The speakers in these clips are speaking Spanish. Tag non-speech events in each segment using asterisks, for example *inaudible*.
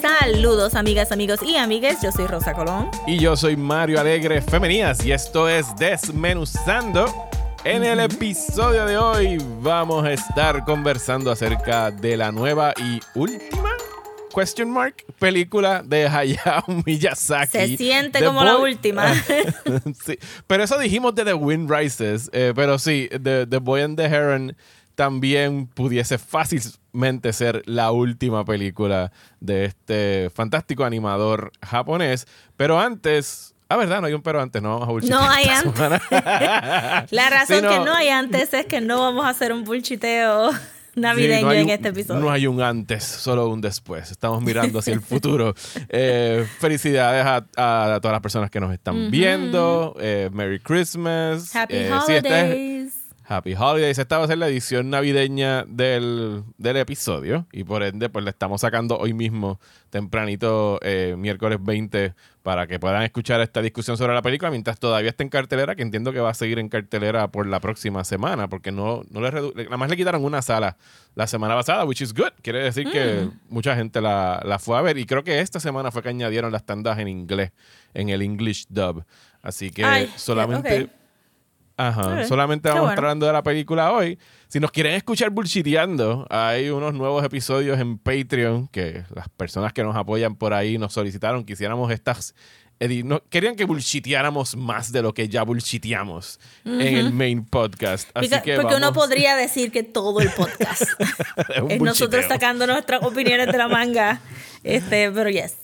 Saludos amigas, amigos y amigues, yo soy Rosa Colón. Y yo soy Mario Alegre Femenías y esto es Desmenuzando. En el episodio de hoy vamos a estar conversando acerca de la nueva y última question mark película de Hayao *laughs* Miyazaki. Se siente como la última. *laughs* sí, pero eso dijimos de The Wind Rises, eh, pero sí, The, The Boy and the Heron también pudiese fácilmente ser la última película de este fantástico animador japonés. Pero antes, ah, verdad, no hay un pero antes, no vamos a No hay antes. *laughs* la razón que no hay antes es que no vamos a hacer un bullshiteo navideño en este episodio. No hay un antes, solo un después. Estamos mirando hacia el *laughs* futuro. Eh, felicidades a, todas las personas que nos están viendo. Eh, Merry Christmas. Happy eh, Holidays. Happy Holidays. Esta va a ser la edición navideña del, episodio y por ende pues le estamos sacando hoy mismo tempranito eh, miércoles 20 para que puedan escuchar esta discusión sobre la película mientras todavía está en cartelera, que entiendo que va a seguir en cartelera por la próxima semana porque no, no le nada más le quitaron una sala la semana pasada, which is good. Quiere decir que mm. mucha gente la, fue a ver y creo que esta semana fue que añadieron las tandas en inglés, en el English dub. Así que solamente... Ajá. Solamente vamos a estar hablando de la película hoy. Si nos quieren escuchar bullshiteando, hay unos nuevos episodios en Patreon que las personas que nos apoyan por ahí nos solicitaron que hiciéramos estas no, querían que bullshiteáramos más de lo que ya bullshiteamos en el main podcast. porque, uno podría decir que todo el podcast *laughs* es, nosotros sacando nuestras opiniones de la manga. Este, pero yes.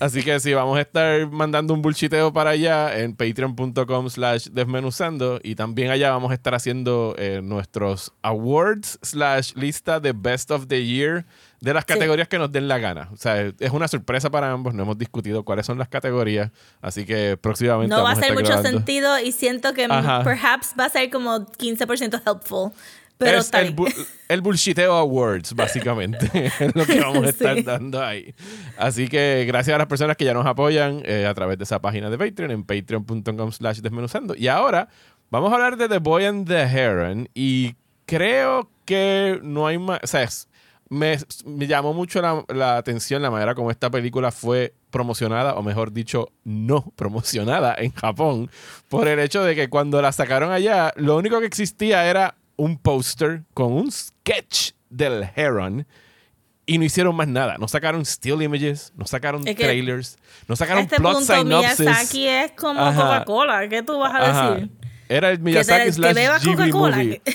Así que sí, vamos a estar mandando un bullshiteo para allá en patreon.com slash desmenuzando y también allá vamos a estar haciendo eh, nuestros awards slash lista de best of the year de las categorías que nos den la gana. O sea, es una sorpresa para ambos. No hemos discutido cuáles son las categorías. Así que próximamente. No va a hacer mucho sentido y siento que perhaps va a ser como 15% helpful. Pero es el, el, bullshiteo awards, *laughs* básicamente. *laughs* es lo que vamos a estar dando ahí. Así que gracias a las personas que ya nos apoyan eh, a través de esa página de Patreon, en patreon.com slash desmenuzando. Y ahora vamos a hablar de The Boy and the Heron. Y creo que no hay más. O sea, me, llamó mucho la, atención la manera como esta película fue promocionada, o mejor dicho, no *laughs* promocionada en Japón, por el hecho de que cuando la sacaron allá, lo único que existía era un póster con un sketch del Heron y no hicieron más nada. No sacaron still images, no sacaron trailers, no sacaron este plot punto synopsis. Miyazaki es como Coca-Cola. ¿Qué tú vas a decir? Era el Miyazaki slash Ghibli movie. *laughs*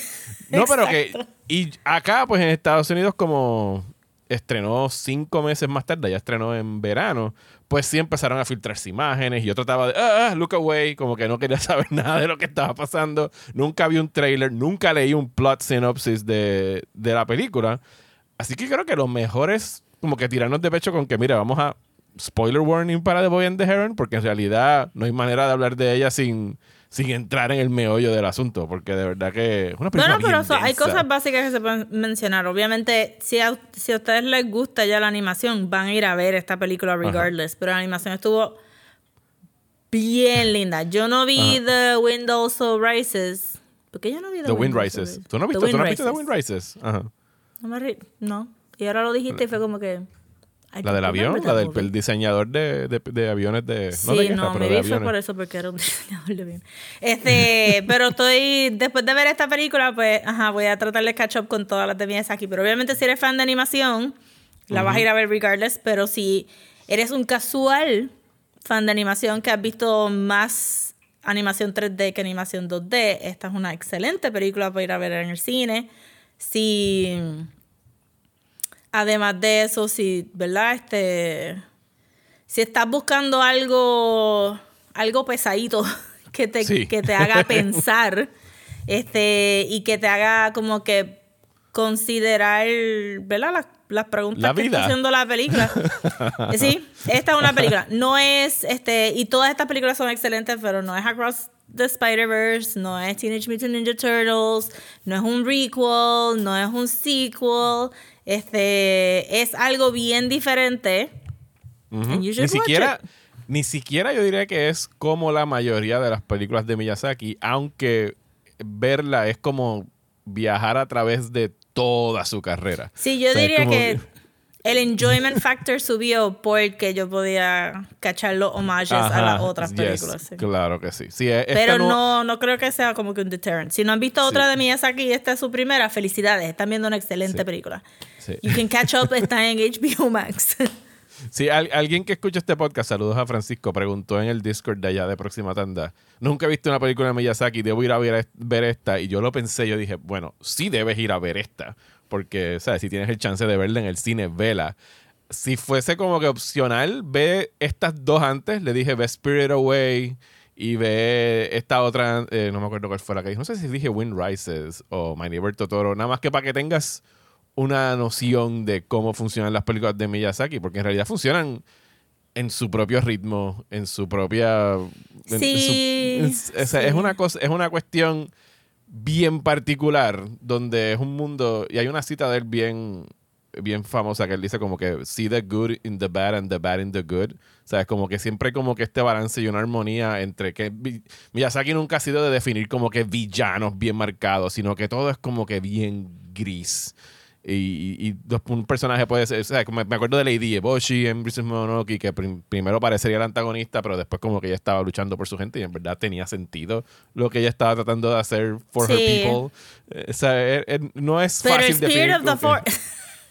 *laughs* No, pero que. Y acá, pues en Estados Unidos, como estrenó cinco meses más tarde, ya estrenó en verano, pues sí empezaron a filtrarse imágenes y yo trataba de, ah, ah, look away, como que no quería *laughs* saber nada de lo que estaba pasando. Nunca vi un trailer, nunca leí un plot synopsis de, de la película. Así que creo que lo mejor es como que tirarnos de pecho con que, mira, vamos a spoiler warning para The Boy and the Heron, porque en realidad no hay manera de hablar de ella sin sin entrar en el meollo del asunto, porque de verdad que es una película No, no, pero hay cosas básicas que se pueden mencionar. Obviamente, si a, si a ustedes les gusta ya la animación, van a ir a ver esta película regardless, pero la animación estuvo bien linda. Yo no vi The Wind Also Rises. ¿Por qué yo no vi The, The Wind, Rises? ¿Tú no, viste, ¿tú no viste The Wind Rises? Ajá. No, me no. Y ahora lo dijiste y fue como que la del avión, la del diseñador de, de, aviones de. Sí, no, de guerra, no pero me fue por eso, porque era un *laughs* diseñador de aviones. Este, pero estoy. Después de ver esta película, pues, ajá, voy a tratar de catch up con todas las de aquí. Pero obviamente, si eres fan de animación, la vas a ir a ver regardless. Pero si eres un casual fan de animación que has visto más animación 3D que animación 2D, esta es una excelente película para ir a ver en el cine. Si Además de eso, si, ¿verdad? Este, si estás buscando algo, algo pesadito *laughs* que te, que te haga *laughs* pensar este, y que te haga como que considerar, ¿verdad? Las, las preguntas que está haciendo la película. *laughs* sí, esta es una película. No es, este, y todas estas películas son excelentes, pero no es Across the Spider-Verse, no es Teenage Mutant Ninja Turtles, no es un requel, no es un sequel. Este es algo bien diferente. Ni siquiera, ni siquiera yo diría que es como la mayoría de las películas de Miyazaki, aunque verla es como viajar a través de toda su carrera. Sí, yo diría que el enjoyment factor subió porque yo podía cachar los homages a las otras películas. Claro que sí. Pero no, no creo que sea como que un deterrent. Si no han visto otra de Miyazaki y esta es su primera, felicidades. Están viendo una excelente película. You can catch up, está en *laughs* HBO Max. Sí, alguien que escucha este podcast, saludos a Francisco, preguntó en el Discord de allá de Próxima Tanda. Nunca he visto una película de Miyazaki, debo ir a ver, ver esta. Y yo lo pensé, yo dije, bueno, sí debes ir a ver esta porque, ¿sabes? Si tienes el chance de verla en el cine, vela. Si fuese como que opcional, ve estas dos antes. Le dije, ve Spirit Away y ve esta otra, eh, no me acuerdo cuál fue la que dije. No sé si dije Wind Rises o My Neighbor Totoro. Nada más que para que tengas una noción de cómo funcionan las películas de Miyazaki, porque en realidad funcionan en su propio ritmo, en su propia... Sí. es, una cosa, es una cuestión bien particular, donde es un mundo, y hay una cita de él bien, bien famosa que él dice como que see the good in the bad and the bad in the good. O sea, es como que siempre como que este balance y una armonía entre que Miyazaki nunca ha sido de definir como que villanos bien marcados, sino que todo es como que bien gris. Y, un personaje puede ser, o sea, me, acuerdo de Lady Eboshi en Princess Mononoke, que primero parecería el antagonista, pero después como que ella estaba luchando por su gente y en verdad tenía sentido lo que ella estaba tratando de hacer for her people. Eh, o sea, eh, eh, no es fácil definir.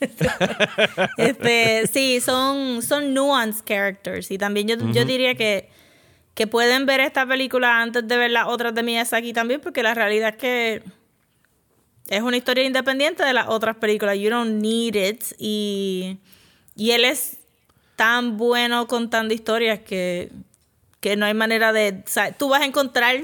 *laughs* este, sí, son, son nuanced characters. Y también yo, yo diría que, que pueden ver esta película antes de ver las otras de Miyazaki también, porque la realidad es que es una historia independiente de las otras películas. You don't need it. Y, y él es tan bueno contando historias que, que no hay manera de. O sea, tú vas a encontrar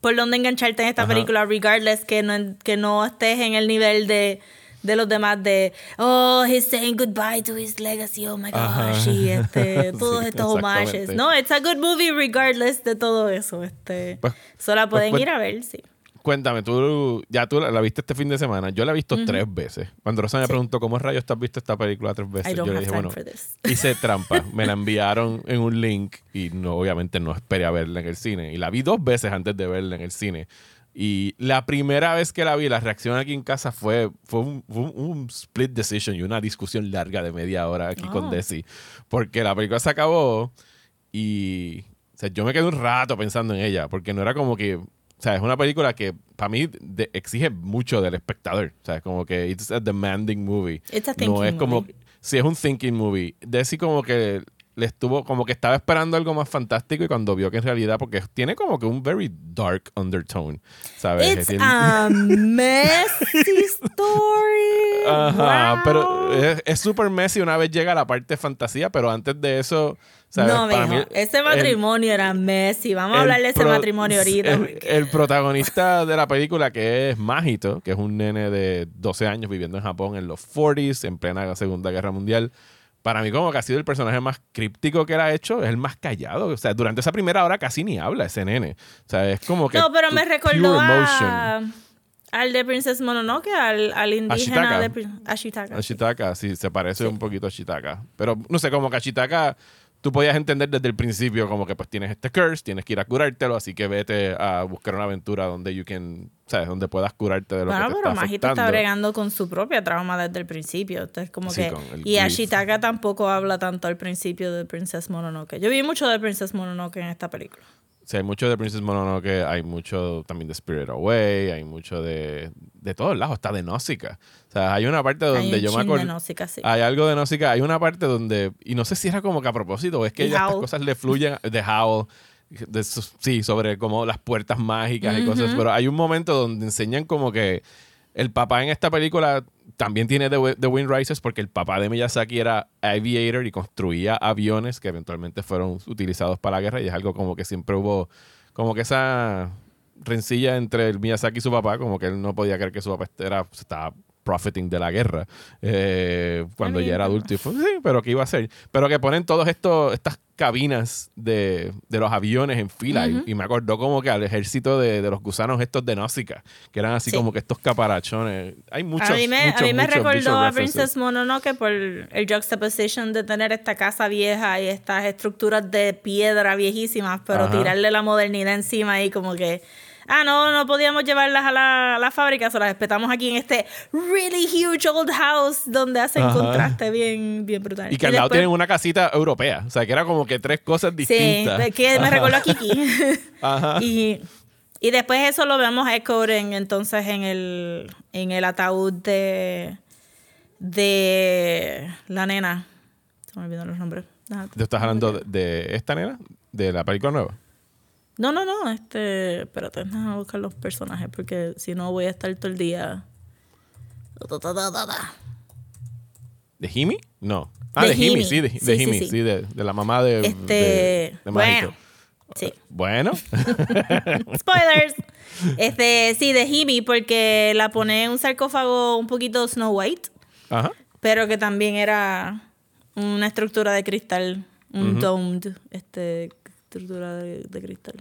por dónde engancharte en esta película, regardless que no, que no estés en el nivel de, de los demás de oh he's saying goodbye to his legacy oh my gosh y este *laughs* todos estos homages no it's a good movie regardless de todo eso este pues, solo pues pueden ir a ver sí Cuéntame, tú ya tú la, viste este fin de semana. Yo la he visto tres veces. Cuando Rosa me preguntó cómo rayos te has visto esta película tres veces, yo le dije, bueno, *laughs* hice trampa. *laughs* me la enviaron en un link y no, obviamente no esperé a verla en el cine. Y la vi dos veces antes de verla en el cine. Y la primera vez que la vi, la reacción aquí en casa fue, fue, un, split decision y una discusión larga de media hora aquí con ah. Desi. Porque la película se acabó y o sea, yo me quedé un rato pensando en ella, porque no era como que o sea, es una película que para mí exige mucho del espectador. O sea, es como que it's a demanding movie. It's a thinking no es como sí es un thinking movie. Desi como que le estuvo como que estaba esperando algo más fantástico y cuando vio que en realidad porque tiene como que un very dark undertone, ¿sabes? It's a *laughs* messy story. Ajá, pero es súper messy una vez llega la parte de fantasía, pero antes de eso no, mijo, ese matrimonio era Messi. Vamos a hablar de ese matrimonio ahorita. El, protagonista de la película, que es Magito, que es un nene de 12 años viviendo en Japón en los 40s, en plena Segunda Guerra Mundial. Para mí, como que ha sido el personaje más críptico que él ha hecho, es el más callado. O sea, durante esa primera hora casi ni habla ese nene. O sea, es como que. No, pero me recordó a, al de Princess Mononoke, al, al indígena de Ashitaka. Ashitaka, sí, se parece un poquito a Ashitaka. Pero no sé, como que Ashitaka tú podías entender desde el principio como que pues tienes este curse, tienes que ir a curártelo, así que vete a buscar una aventura donde you can, sabes, donde puedas curarte de lo que te pero está está bregando con su propia trauma desde el principio, entonces como que y Ashitaka tampoco habla tanto al principio de Princess Mononoke. Yo vi mucho de Princess Mononoke en esta película. Sí, hay mucho de Princess Mononoke, hay mucho también de Spirit Away, hay mucho de, de todos lados, está de Nausicaa. O sea, hay una parte donde yo me acuerdo. sí. Hay algo de Nausicaa, hay una parte donde, y no sé si era como que a propósito, o es que estas cosas le fluyen de Howl, de, sí, sobre como las puertas mágicas y cosas, pero hay un momento donde enseñan como que el papá en esta película también tiene The, Wind Rises porque el papá de Miyazaki era aviator y construía aviones que eventualmente fueron utilizados para la guerra y es algo como que siempre hubo como que esa rencilla entre el Miyazaki y su papá, como que él no podía creer que su papá era, estaba profiting de la guerra eh, cuando ya era adulto. Y fue, sí, pero ¿qué iba a hacer? Pero que ponen todas estas cabinas de, los aviones en fila. y, me acordó como que al ejército de, los gusanos estos de Nausicaa, que eran así como que estos caparachones. Hay muchos. A mí me, a mí me recordó a Princess Mononoke por el juxtaposition de tener esta casa vieja y estas estructuras de piedra viejísimas, pero tirarle la modernidad encima y como que ah, no, no podíamos llevarlas a la, fábrica, se las respetamos aquí en este really huge old house donde hacen contraste bien, bien brutal. Y que al lado tienen una casita europea, o sea, que era como que tres cosas distintas. Sí, que me recuerdo a Kiki. *laughs* Ajá. Y, y después eso lo vemos echoed entonces en el, en el ataúd de, de la nena. Se me olvidaron los nombres. ¿Te estás hablando de, esta nena? ¿De la película nueva? No, no, no. Este, espérate, déjame buscar los personajes porque si no voy a estar todo el día. ¿De Jimmy? No. Ah, de, Jimmy, sí, de, Jimmy, sí, de, la mamá de. Este. bueno. Sí. Bueno. *laughs* Spoilers. Este, sí, de Jimmy, porque la pone en un sarcófago un poquito Snow White. Ajá. Pero que también era una estructura de cristal, un domed, este, estructura de, cristal.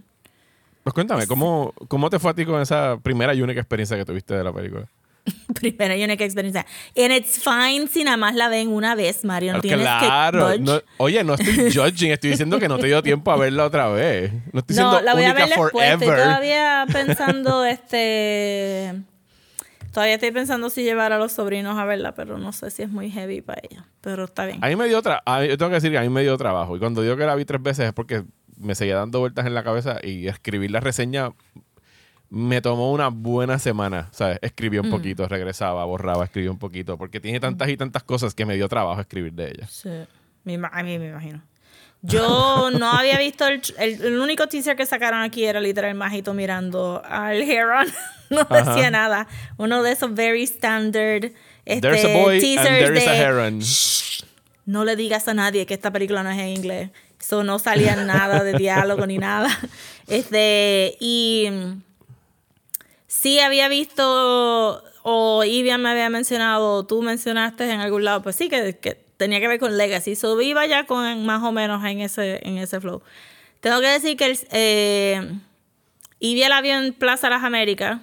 Pues cuéntame, ¿cómo, ¿cómo te fue a ti con esa primera y única experiencia que tuviste de la película? *laughs* primera y única experiencia. And it's fine si nada más la ven una vez, Mario. No tienes claro. No, oye, no estoy *laughs* judging, estoy diciendo que no te dio tiempo a verla otra vez. No estoy diciendo la voy única a ver después. Estoy todavía *laughs* pensando, este Todavía estoy pensando si llevar a los sobrinos a verla, pero no sé si es muy heavy para ella. Pero está bien. A mí me dio trabajo. Yo tengo que decir que a mí me dio trabajo. Y cuando digo que la vi tres veces es porque me seguía dando vueltas en la cabeza y escribir la reseña me tomó una buena semana. ¿Sabes? Escribí un mm. poquito, regresaba, borraba, escribí un poquito. Porque tiene tantas y tantas cosas que me dio trabajo escribir de ella. Sí. A mí me imagino. Yo no había visto el, el, único teaser que sacaron aquí era literal Majito mirando al Heron. *laughs* no decía nada. Uno de esos very standard este, There's a boy teasers and a heron. no le digas a nadie que esta película no es en inglés. Eso no salía nada de diálogo ni nada. *laughs* Este, y sí había visto, o Ivia me había mencionado, tú mencionaste en algún lado, pues sí, que, que tenía que ver con Legacy. So iba ya con más o menos en ese, en ese flow. Tengo que decir que eh, Ivia la vio en Plaza Las Américas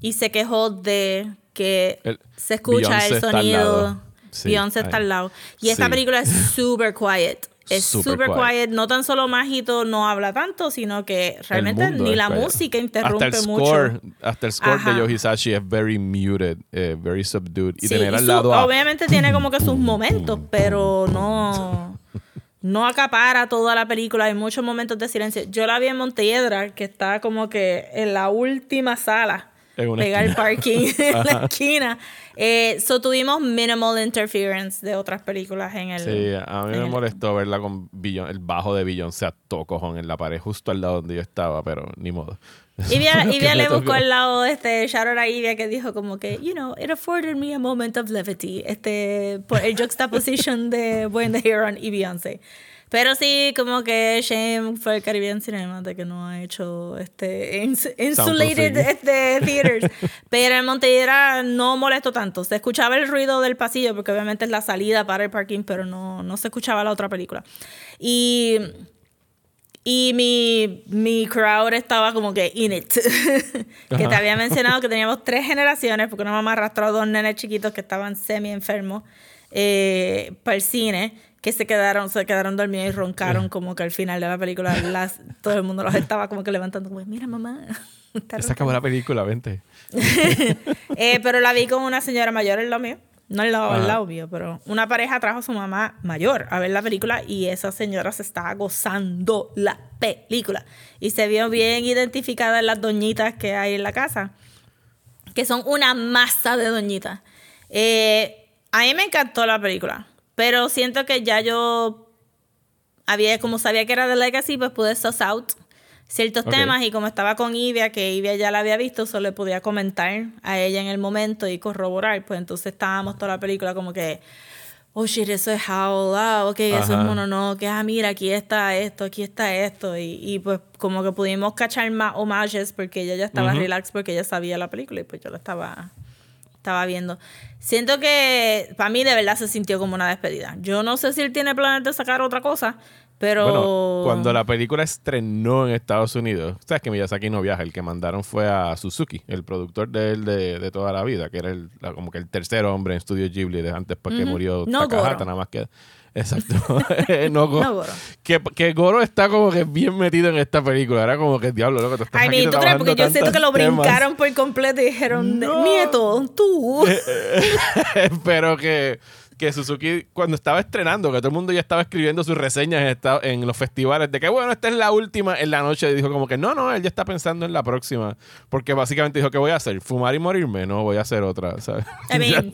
y se quejó de que se escucha el sonido. Beyoncé está al lado. Y esta película es *laughs* super quiet. Es super, quiet. No tan solo Mágito no habla tanto, sino que realmente ni la música interrumpe hasta el mucho. Score, hasta el score de Yoji Sashi es very muted, eh, very subdued. Y tener al lado Obviamente tiene como que sus momentos, pero no... No acapara toda la película, hay muchos momentos de silencio. Yo la vi en Montelledra, que está como que en la última sala pegar el parking *laughs* en la esquina. Eh, so tuvimos minimal interference de otras películas en el. Sí, a mí me molestó verla con el bajo de Beyoncé a todo cojón en la pared, justo al lado donde yo estaba, pero ni modo. Ivia, *laughs* le buscó al lado este shout a Ivia que dijo como que, you know, it afforded me a moment of levity. Este, por el juxtaposition de When the Heron y Beyoncé. Pero sí, como que shame fue el Caribbean Cinema de que no ha hecho este insulated este, theaters. *laughs* Pero en Montevideo no molestó tanto. Se escuchaba el ruido del pasillo, porque obviamente es la salida para el parking, pero no, no se escuchaba la otra película. Y, y mi, mi crowd estaba como que in it. *laughs* que te había mencionado que *laughs* teníamos tres generaciones, porque una mamá arrastró a dos nenes chiquitos que estaban semi enfermos eh, para el cine que se quedaron, se quedaron dormidos y roncaron como que al final de la película las, todo el mundo los estaba como que levantando como, mira mamá. *laughs* Se acabó la película, vente. *laughs* eh, pero la vi con una señora mayor en lo mío. No el lado, lado mío, pero una pareja trajo a su mamá mayor a ver la película y esa señora se estaba gozando la película. Y se vio bien identificada en las doñitas que hay en la casa, que son una masa de doñitas. Eh, a mí me encantó la película. Pero siento que ya yo había, como sabía que era de Legacy, pues pude suss out ciertos temas y como estaba con Ivia, que Ivia ya la había visto, solo le podía comentar a ella en el momento y corroborar, pues entonces estábamos toda la película como que, oh shit, eso es how, ah, ok, eso es mono, no, que ah, mira, aquí está esto, aquí está esto, y, y pues como que pudimos cachar más homages porque ella ya estaba relax porque ella sabía la película y pues yo la estaba estaba viendo. Siento que para mí de verdad se sintió como una despedida. Yo no sé si él tiene planes de sacar otra cosa, pero... Bueno, cuando la película estrenó en Estados Unidos, sabes que Miyazaki no viaja, el que mandaron fue a Suzuki, el productor de él de, toda la vida, que era el, como que el tercer hombre en Studio Ghibli de antes porque murió no Takahata, nada más que... Exacto. *laughs* *laughs* no, Goro. Que, que, Goro está como que bien metido en esta película. Era como que diablo, loco, te estás Ay, ¿tú crees? Porque yo siento que lo brincaron por completo y dijeron, nieto, tú. *laughs* Pero que que Suzuki cuando estaba estrenando, que todo el mundo ya estaba escribiendo sus reseñas en, los festivales, de que bueno, esta es la última en la noche, dijo como que no, no, él ya está pensando en la próxima, porque básicamente dijo, ¿qué voy a hacer? ¿Fumar y morirme? No, voy a hacer otra, ¿sabes?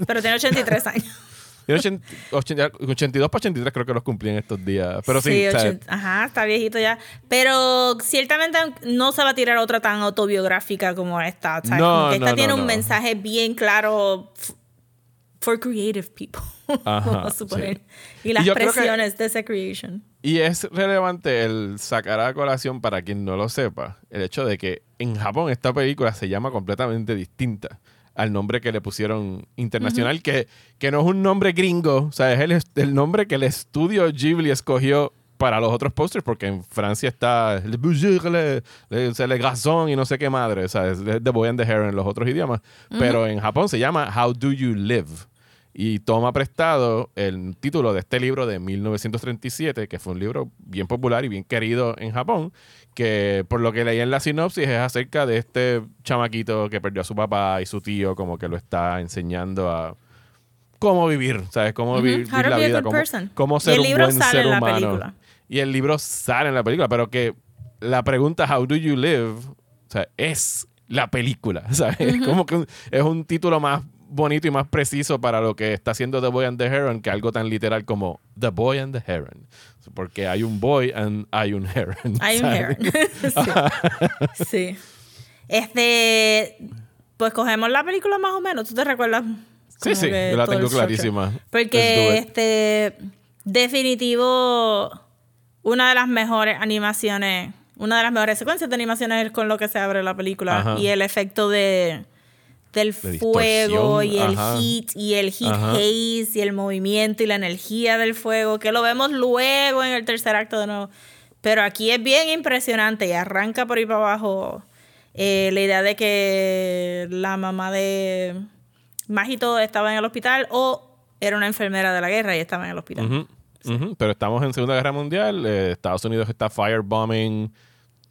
pero tiene 83 años. Tiene 82 para 83 creo que los cumplí en estos días. Pero sí, ajá, está viejito ya. Pero ciertamente no se va a tirar otra tan autobiográfica como esta. No, esta tiene un mensaje bien claro for creative people. *laughs* Ajá, Y las presiones de esa creation. Y es relevante el sacar a colación para quien no lo sepa, el hecho de que en Japón esta película se llama completamente distinta al nombre que le pusieron internacional, que, que no es un nombre gringo, o sea, es el, el nombre que el estudio Ghibli escogió para los otros posters, porque en Francia está Le Le, Le, le Garçon y no sé qué madre, o sea, es The Boy and the Heron en los otros idiomas, pero en Japón se llama How Do You Live y toma prestado el título de este libro de 1937, que fue un libro bien popular y bien querido en Japón, que por lo que leí en la sinopsis es acerca de este chamaquito que perdió a su papá y su tío, como que lo está enseñando a cómo vivir, ¿sabes? Cómo vivir, la vida, cómo, ser un buen ser humano. Y el libro sale en la película, pero que la pregunta How do you live, o sea, es la película, *laughs* ¿sabes? Como que es un título más bonito y más preciso para lo que está haciendo The Boy and the Heron que algo tan literal como The Boy and the Heron. Porque hay un boy and hay un heron. Hay un heron. *laughs* sí. sí. Este, pues cogemos la película más o menos. ¿Tú te recuerdas? Sí, sí, yo la tengo clarísima. Porque este, definitivo, una de las mejores animaciones, una de las mejores secuencias de animaciones es con lo que se abre la película y el efecto de del fuego y el heat y el heat haze y el movimiento y la energía del fuego, que lo vemos luego en el tercer acto de nuevo. Pero aquí es bien impresionante y arranca por ahí para abajo eh, la idea de que la mamá de Mágito estaba en el hospital o era una enfermera de la guerra y estaba en el hospital. Pero estamos en Segunda Guerra Mundial, eh, Estados Unidos está firebombing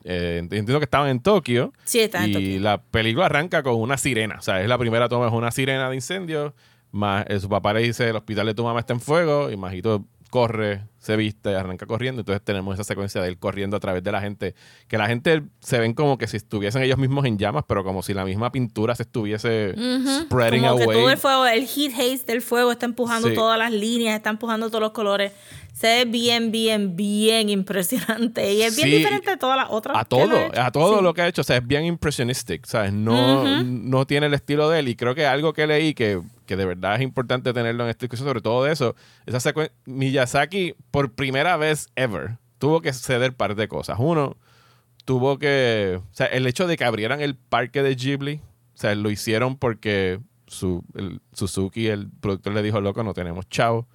eh, entiendo que estaban en Tokio. Sí, estaban en Tokio. Y la película arranca con una sirena. O sea, es la primera toma, es una sirena de incendio. Más eh, su papá le dice: el hospital de tu mamá está en fuego. Y Majito corre, se viste, arranca corriendo. Entonces tenemos esa secuencia de él corriendo a través de la gente. Que la gente se ven como que si estuviesen ellos mismos en llamas, pero como si la misma pintura se estuviese spreading como away. Que todo el fuego, el heat haze del fuego está empujando todas las líneas, está empujando todos los colores. Se ve bien, bien, bien impresionante. Y es bien diferente de todas las otras. A todo, a todo lo que ha hecho. O sea, es bien impressionistic. ¿Sabes? No, no tiene el estilo de él. Y creo que algo que leí que, que de verdad es importante tenerlo en esta discusión, sobre todo de eso, esa. Miyazaki, por primera vez ever, tuvo que ceder par de cosas. Uno, tuvo que. O sea, el hecho de que abrieran el parque de Ghibli, o sea, lo hicieron porque su, el, Suzuki, el productor, le dijo, loco, no tenemos chavo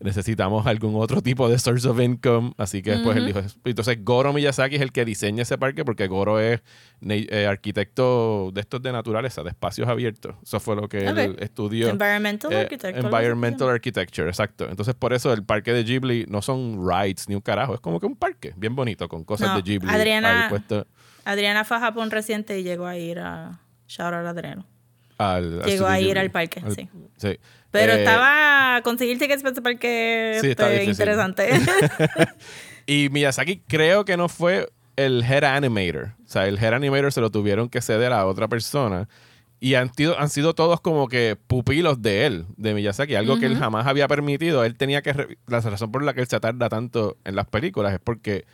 necesitamos algún otro tipo de source of income. Así que después él dijo, entonces Goro Miyazaki es el que diseña ese parque porque Goro es eh, arquitecto de estos de naturaleza, de espacios abiertos. Eso fue lo que él estudió. Environmental eh, Architecture. Environmental Architecture, exacto. Entonces por eso el parque de Ghibli no son rides ni un carajo, es como que un parque bien bonito con cosas de Ghibli. Adriana, Adriana fue a Japón reciente y llegó a ir a... Shout out Adriano. Llegó a ir al parque, sí. sí. Pero eh, estaba conseguir tickets para ese parque sí, este, interesante. *laughs* *laughs* y Miyazaki creo que no fue el head animator. O sea, el head animator se lo tuvieron que ceder a otra persona. Y han, han sido todos como que pupilos de él, de Miyazaki, algo que él jamás había permitido. Él tenía que. La razón por la que él se tarda tanto en las películas es porque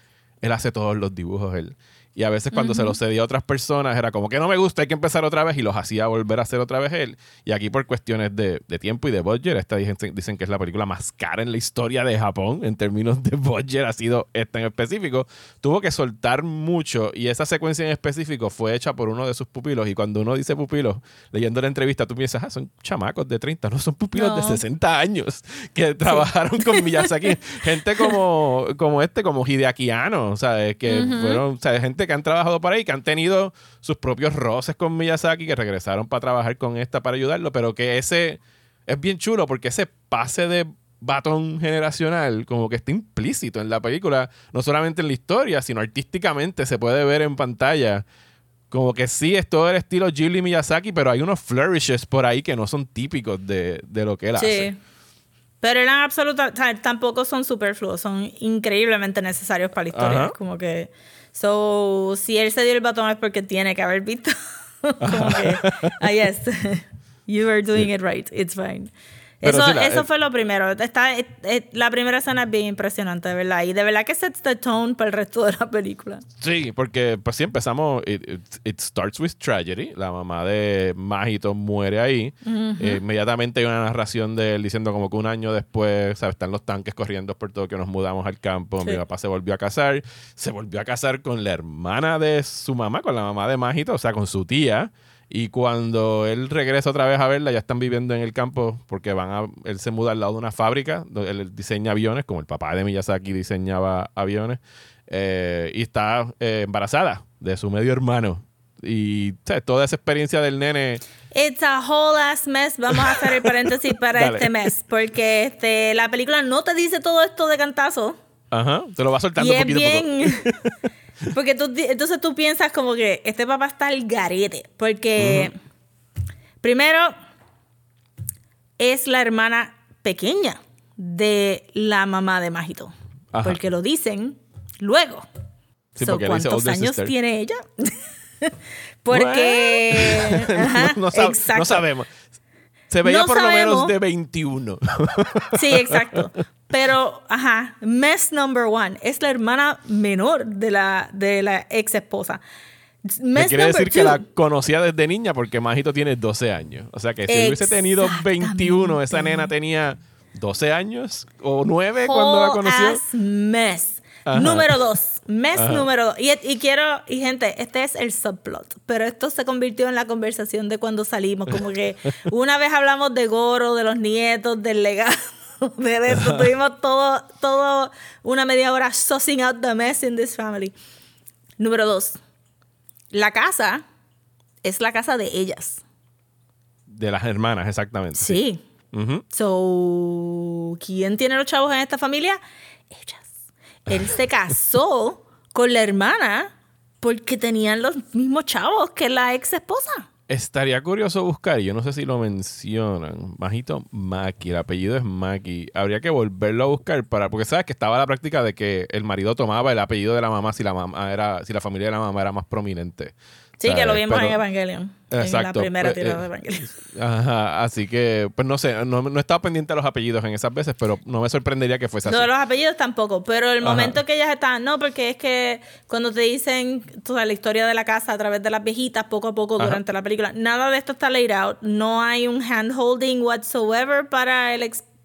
él hace todos los dibujos él. Y a veces cuando se los cedía a otras personas era como que no me gusta, hay que empezar otra vez y los hacía volver a hacer otra vez él. Y aquí por cuestiones de, tiempo y de budget, esta dicen, dicen, que es la película más cara en la historia de Japón en términos de budget, ha sido esta en específico. Tuvo que soltar mucho y esa secuencia en específico fue hecha por uno de sus pupilos. Y cuando uno dice pupilos, leyendo la entrevista, tú piensas, ah, son chamacos de 30, no son pupilos de 60 años que trabajaron con Miyazaki. *laughs* gente como, como este, como Hideaki Anno, ¿sabes? Que fueron, ¿sabes? Gente que han trabajado por ahí, que han tenido sus propios roces con Miyazaki, que regresaron para trabajar con esta para ayudarlo, pero que ese es bien chulo porque ese pase de batón generacional como que está implícito en la película, no solamente en la historia, sino artísticamente se puede ver en pantalla. Como que sí, es todo el estilo Ghibli Miyazaki, pero hay unos flourishes por ahí que no son típicos de, lo que él sí. hace. Pero eran absolutamente, tampoco son superfluos, son increíblemente necesarios para la historia. Como que, so, si él se dio el batón es porque tiene que haber visto. *laughs* como que, *laughs* ah, yes, *laughs* you are doing it right, it's fine eso, eso eh, fue lo primero. Está, eh, eh, la primera escena es bien impresionante, de verdad. Y de verdad que sets the tone para el resto de la película. Sí, porque pues sí empezamos. It, starts with tragedy. La mamá de Magito muere ahí. inmediatamente hay una narración de él diciendo como que un año después, ¿sabes? Están los tanques corriendo por todo que nos mudamos al campo. Mi papá se volvió a casar. Se volvió a casar con la hermana de su mamá, con la mamá de Magito, o sea, con su tía. Y cuando él regresa otra vez a verla, ya están viviendo en el campo porque van a, él se muda al lado de una fábrica, donde él diseña aviones, como el papá de Miyazaki diseñaba aviones, eh, y está eh, embarazada de su medio hermano. Y toda esa experiencia del nene... It's a whole ass mess. Vamos a hacer el paréntesis para *laughs* este mes, porque este, la película no te dice todo esto de cantazo. Ajá, te lo va soltando y poquito bien... *laughs* Porque tú, entonces tú piensas como que este papá está al garete. Porque, primero, es la hermana pequeña de la mamá de Majito. Porque lo dicen luego. ¿Cuántos años tiene ella? *laughs* porque. *laughs* no, sabemos. Se veía por lo menos de 21. sí, exacto. *laughs* Pero, ajá, mess number one es la hermana menor de la, de la ex esposa. Me quiere decir que la conocía desde niña porque Majito tiene 12 años. O sea que si hubiese tenido 21, esa nena tenía 12 años o 9 cuando la conoció. mess. Número dos. Mes número dos. Y, quiero, y gente, este es el subplot. Pero esto se convirtió en la conversación de cuando salimos. Como que *laughs* una vez hablamos de Goro, de los nietos, del legado. De esto, *laughs* tuvimos todo, todo una media hora sussing out the mess in this family. Número dos. La casa es la casa de ellas. De las hermanas, exactamente. Sí. So, ¿quién tiene los chavos en esta familia? Ellas él *laughs* se casó con la hermana porque tenían los mismos chavos que la ex esposa. Estaría curioso buscar, yo no sé si lo mencionan, Majito Maki, el apellido es Maki. Habría que volverlo a buscar para, porque sabes que estaba la práctica de que el marido tomaba el apellido de la mamá si la mamá era, si la familia de la mamá era más prominente. Sí, que lo vimos en Evangelion. Exacto. En la primera pues, tirada de eh, Evangelion. *laughs* Ajá, así que, pues no sé, no, no estaba pendiente de los apellidos en esas veces, pero no me sorprendería que fuese así. No, los apellidos tampoco, pero el momento que ellas están, no, porque es que cuando te dicen toda la historia de la casa a través de las viejitas, poco a poco durante la película, nada de esto está laid out, no hay un hand-holding whatsoever para el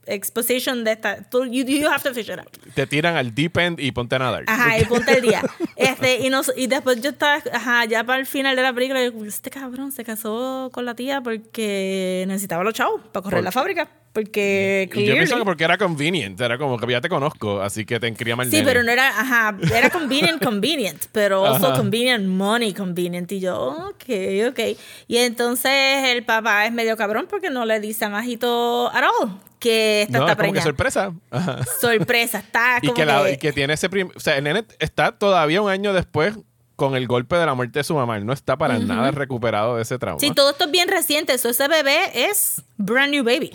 exposition de esta. Tú, you, have to fish it out. Te tiran al deep end y ponte a nadar. Ajá, y ponte el día. *laughs* Este, y, nos, y después yo estaba, ajá, ya para el final de la película, este cabrón se casó con la tía porque necesitaba los chavos para correr la fábrica. Porque yo pienso que porque era convenient, era como que ya te conozco, así que te encría mal Sí, pero no era, ajá, era *laughs* convenient, convenient, pero also convenient money convenient. Y yo, ok, ok. Y entonces el papá es medio cabrón porque no le dice a Majito at all que esta está como que sorpresa. Sorpresa, está *laughs* como y que, y que tiene ese o sea, el nene está todavía un año después con el golpe de la muerte de su mamá. Él no está para nada recuperado de ese trauma. Sí, todo esto es bien reciente. Eso, ese bebé es brand new baby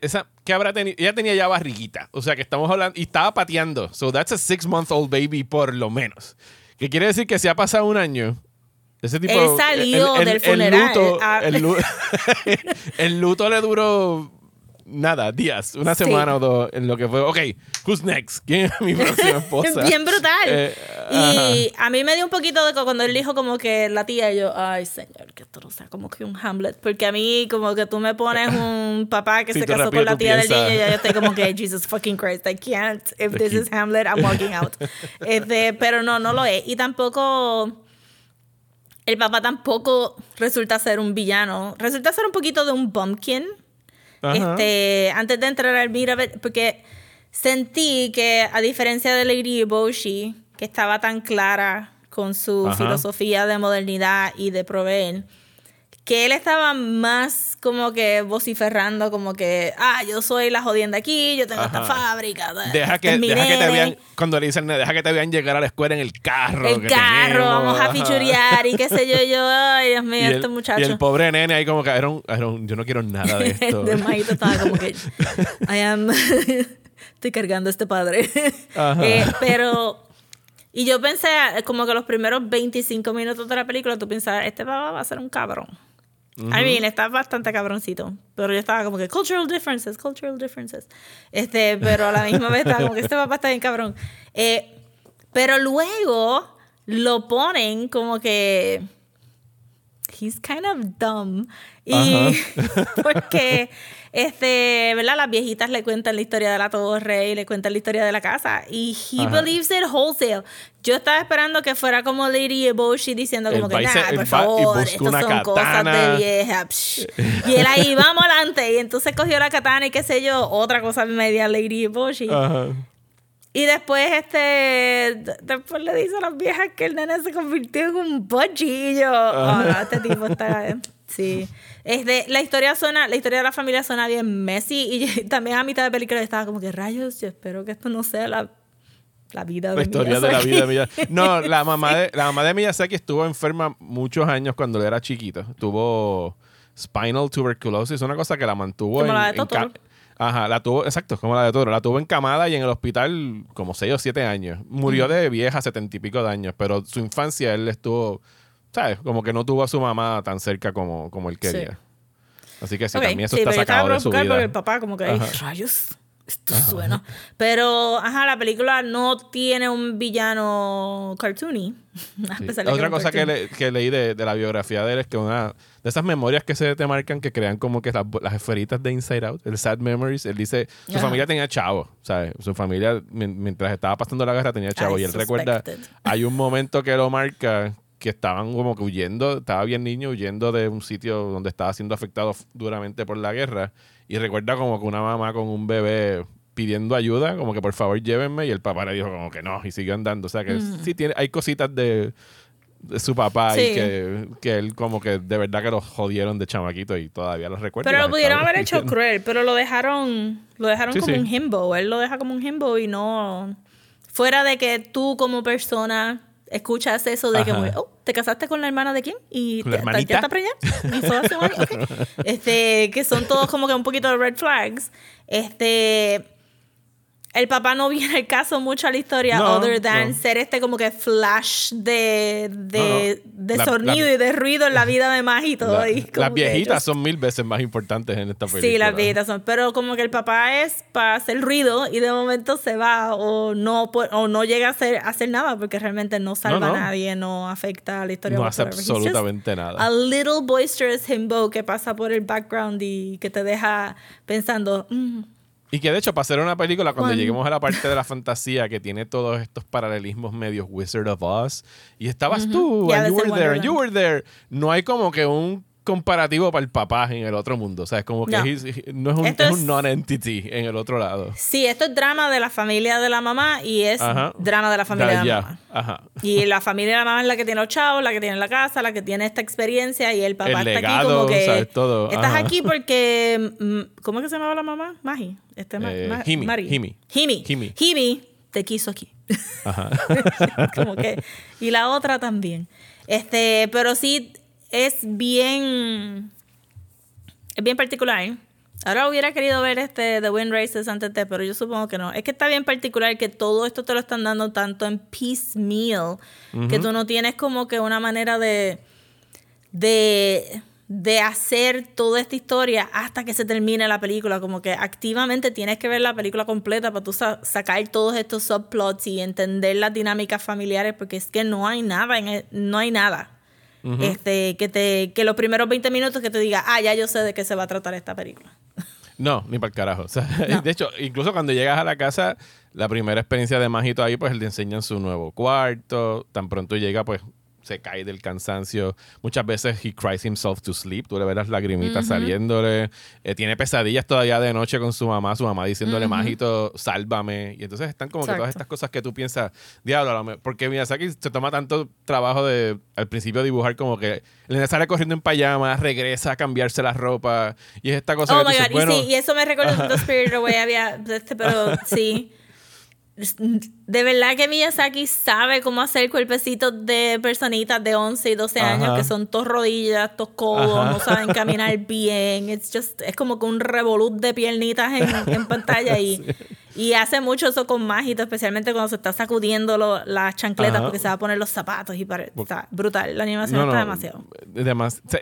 esa, ¿qué habrá tenido? Ella tenía ya barriguita. O sea que estamos hablando. Y estaba pateando. So that's a six month old baby por lo menos. Que quiere decir que si ha pasado un año. Ese tipo. Él salió del funeral. Ah. el, luto, *laughs* el luto le duró nada, días, una semana o dos en lo que fue, ok, who's next? ¿Quién es mi *laughs* próxima esposa? Bien brutal. Eh, y a mí me dio un poquito de cuando él dijo como que la tía, y yo, ay señor, que esto no sea como que un Hamlet, porque a mí como que tú me pones un *laughs* papá que se casó con la tía del niño y yo estoy como que, *laughs* Jesus fucking Christ, I can't, if this is Hamlet, I'm walking out. Este, pero no, no lo es. Y tampoco el papá tampoco resulta ser un villano. Resulta ser un poquito de un bumpkin. Este, antes de entrar al Mira, porque sentí que a diferencia de Lady Boshi, que estaba tan clara con su filosofía de modernidad y de proveer, que él estaba más como que vociferando, como que, ah, yo soy la jodienda aquí, yo tengo esta fábrica. Deja que, deja que te vean, cuando le dicen, deja que te vean llegar a la escuela en el carro. El carro, vamos a fichurear y qué sé yo, yo, ay, Dios mío, este muchacho. Y el pobre nene ahí como que, un, yo no quiero nada de *laughs* esto. de majito estaba como que, *laughs* I am, *laughs* estoy cargando a este padre. Eh, pero y yo pensé, como que los primeros 25 minutos de la película, tú pensabas, este papá va a ser un cabrón. I mean, está bastante cabroncito. Pero yo estaba como que, cultural differences, cultural differences. Este, pero a la misma vez estaba como que este papá está bien cabrón. Eh, pero luego lo ponen como que. He's kind of dumb. Y *laughs* porque este, ¿verdad? Las viejitas le cuentan la historia de la torre y le cuentan la historia de la casa. Y he believes it wholesale. Yo estaba esperando que fuera como Lady Eboshi diciendo como que, nah, por favor, esto son cosas de vieja. y él ahí, *laughs* vamos adelante. Y entonces cogió la katana y qué sé yo, otra cosa media Lady Eboshi. Y después, este, después le dice a las viejas que el nene se convirtió en un yo, oh, este tipo está, sí. Este, la historia suena, la historia de la familia suena bien Messi y *laughs* también a mitad de película estaba como que rayos, yo espero que esto no sea la, la vida de La historia de la vida de Miyazaki. No, *laughs* la mamá de, la mamá de Miyazaki estuvo enferma muchos años cuando él era chiquito. Tuvo spinal tuberculosis, una cosa que la mantuvo como en, la de Totoro. Ajá, la tuvo, exacto, como la de Totoro. La tuvo encamada y en el hospital como 6 o 7 años. Murió de vieja, setenta y pico de años, pero su infancia él estuvo ¿sabes? Como que no tuvo a su mamá tan cerca como, como él quería. Así que sí, también eso está sacado de su vida. Porque el papá como que, hay rayos, esto suena. Pero, ajá, la película no tiene un villano cartoony. *laughs* Otra cosa que, que, leí de, de, la biografía de él es que una de esas memorias que se te marcan que crean como que las, las esferitas de Inside Out, el Sad Memories, él dice, su familia tenía chavo, ¿sabes? Su familia, mientras estaba pasando la guerra, tenía chavo. y él recuerda, hay un momento que lo marca que estaban como que huyendo, estaba bien niño, huyendo de un sitio donde estaba siendo afectado duramente por la guerra. Y recuerda como que una mamá con un bebé pidiendo ayuda, como que por favor llévenme, y el papá le dijo como que no, y siguió andando. O sea que mm. sí tiene, hay cositas de, su papá y que, que, él como que de verdad que lo jodieron de chamaquito y todavía lo recuerda. Pero lo pudieron haber hecho cruel, pero lo dejaron, lo dejaron como un himbo. Él lo deja como un himbo y no. Fuera de que tú como persona escuchas eso de que, oh, ¿te casaste con la hermana de quién? Y te, ya está preñada. Y fue hace *laughs* un Este, que son todos como que un poquito de red flags. Este, el papá no viene el caso mucho a la historia, other than ser este como que flash de, de, sonido y de ruido en la vida de Maggie y *laughs* todo. las viejitas son mil veces más importantes en esta película. Sí, las viejitas son. Pero como que el papá es para hacer ruido y de momento se va o no, o no llega a hacer, hacer nada porque realmente no salva a nadie, no afecta a la historia. No hace absolutamente nada. A little boisterous himbo que pasa por el background y que te deja pensando. Mm, y que de hecho, para hacer una película, cuando lleguemos a la parte de la fantasía que tiene todos estos paralelismos medios Wizard of Oz, y estabas tú, and you were there, and you were there, no hay como que un comparativo para el papá en el otro mundo. O sea, es como que no, es un, non-entity en el otro lado. Sí, esto es drama de la familia de la mamá y es drama de la familia de la mamá. Ajá. Y la familia de la mamá es la que tiene los chavos, la que tiene la casa, la que tiene esta experiencia y el papá está aquí como que... ¿sabes? Todo. Estás aquí porque... Mm, ¿Cómo es que se llamaba la mamá? Magi. Este, eh, Himi, Himi. Himi. Himi. te quiso aquí. Ajá. *laughs* como que... Y la otra también. Este, pero sí es bien. Es bien particular. Ahora hubiera querido ver este The Wind Races antes de, pero yo supongo que no. Es que está bien particular que todo esto te lo están dando tanto en piecemeal que tú no tienes como que una manera de. de de hacer toda esta historia hasta que se termine la película. Como que activamente tienes que ver la película completa para tú sacar todos estos subplots y entender las dinámicas familiares, porque es que no hay nada, en no hay nada este, que, te, que los primeros 20 minutos que te diga, ah, ya yo sé de qué se va a tratar esta película. *laughs* No, ni para el carajo. *laughs* De hecho, incluso cuando llegas a la casa, la primera experiencia de Majito ahí, pues le enseñan su nuevo cuarto. Tan pronto llega, pues se cae del cansancio. Muchas veces he cries himself to sleep. Tú le ves las lagrimitas saliéndole. Eh, tiene pesadillas todavía de noche con su mamá, su mamá diciéndole, Majito, sálvame. Y entonces están como que todas estas cosas que tú piensas, diablo, porque Miyazaki se toma tanto trabajo de al principio dibujar como que le sale corriendo en pijama, regresa a cambiarse la ropa. Y es esta cosa oh que my God. y, sí, y eso me recuerda *laughs* a Spirit Away, había, este, pero sí de verdad que Miyazaki sabe cómo hacer cuerpecitos de personitas de 11 y 12 años que son dos rodillas, dos codos, no saben caminar *laughs* bien. It's just, es como que un revolut de piernitas en, pantalla y, *laughs* y hace mucho eso con Mágito, especialmente cuando se está sacudiendo las chancletas porque se va a poner los zapatos y para, está brutal. La animación está demasiado.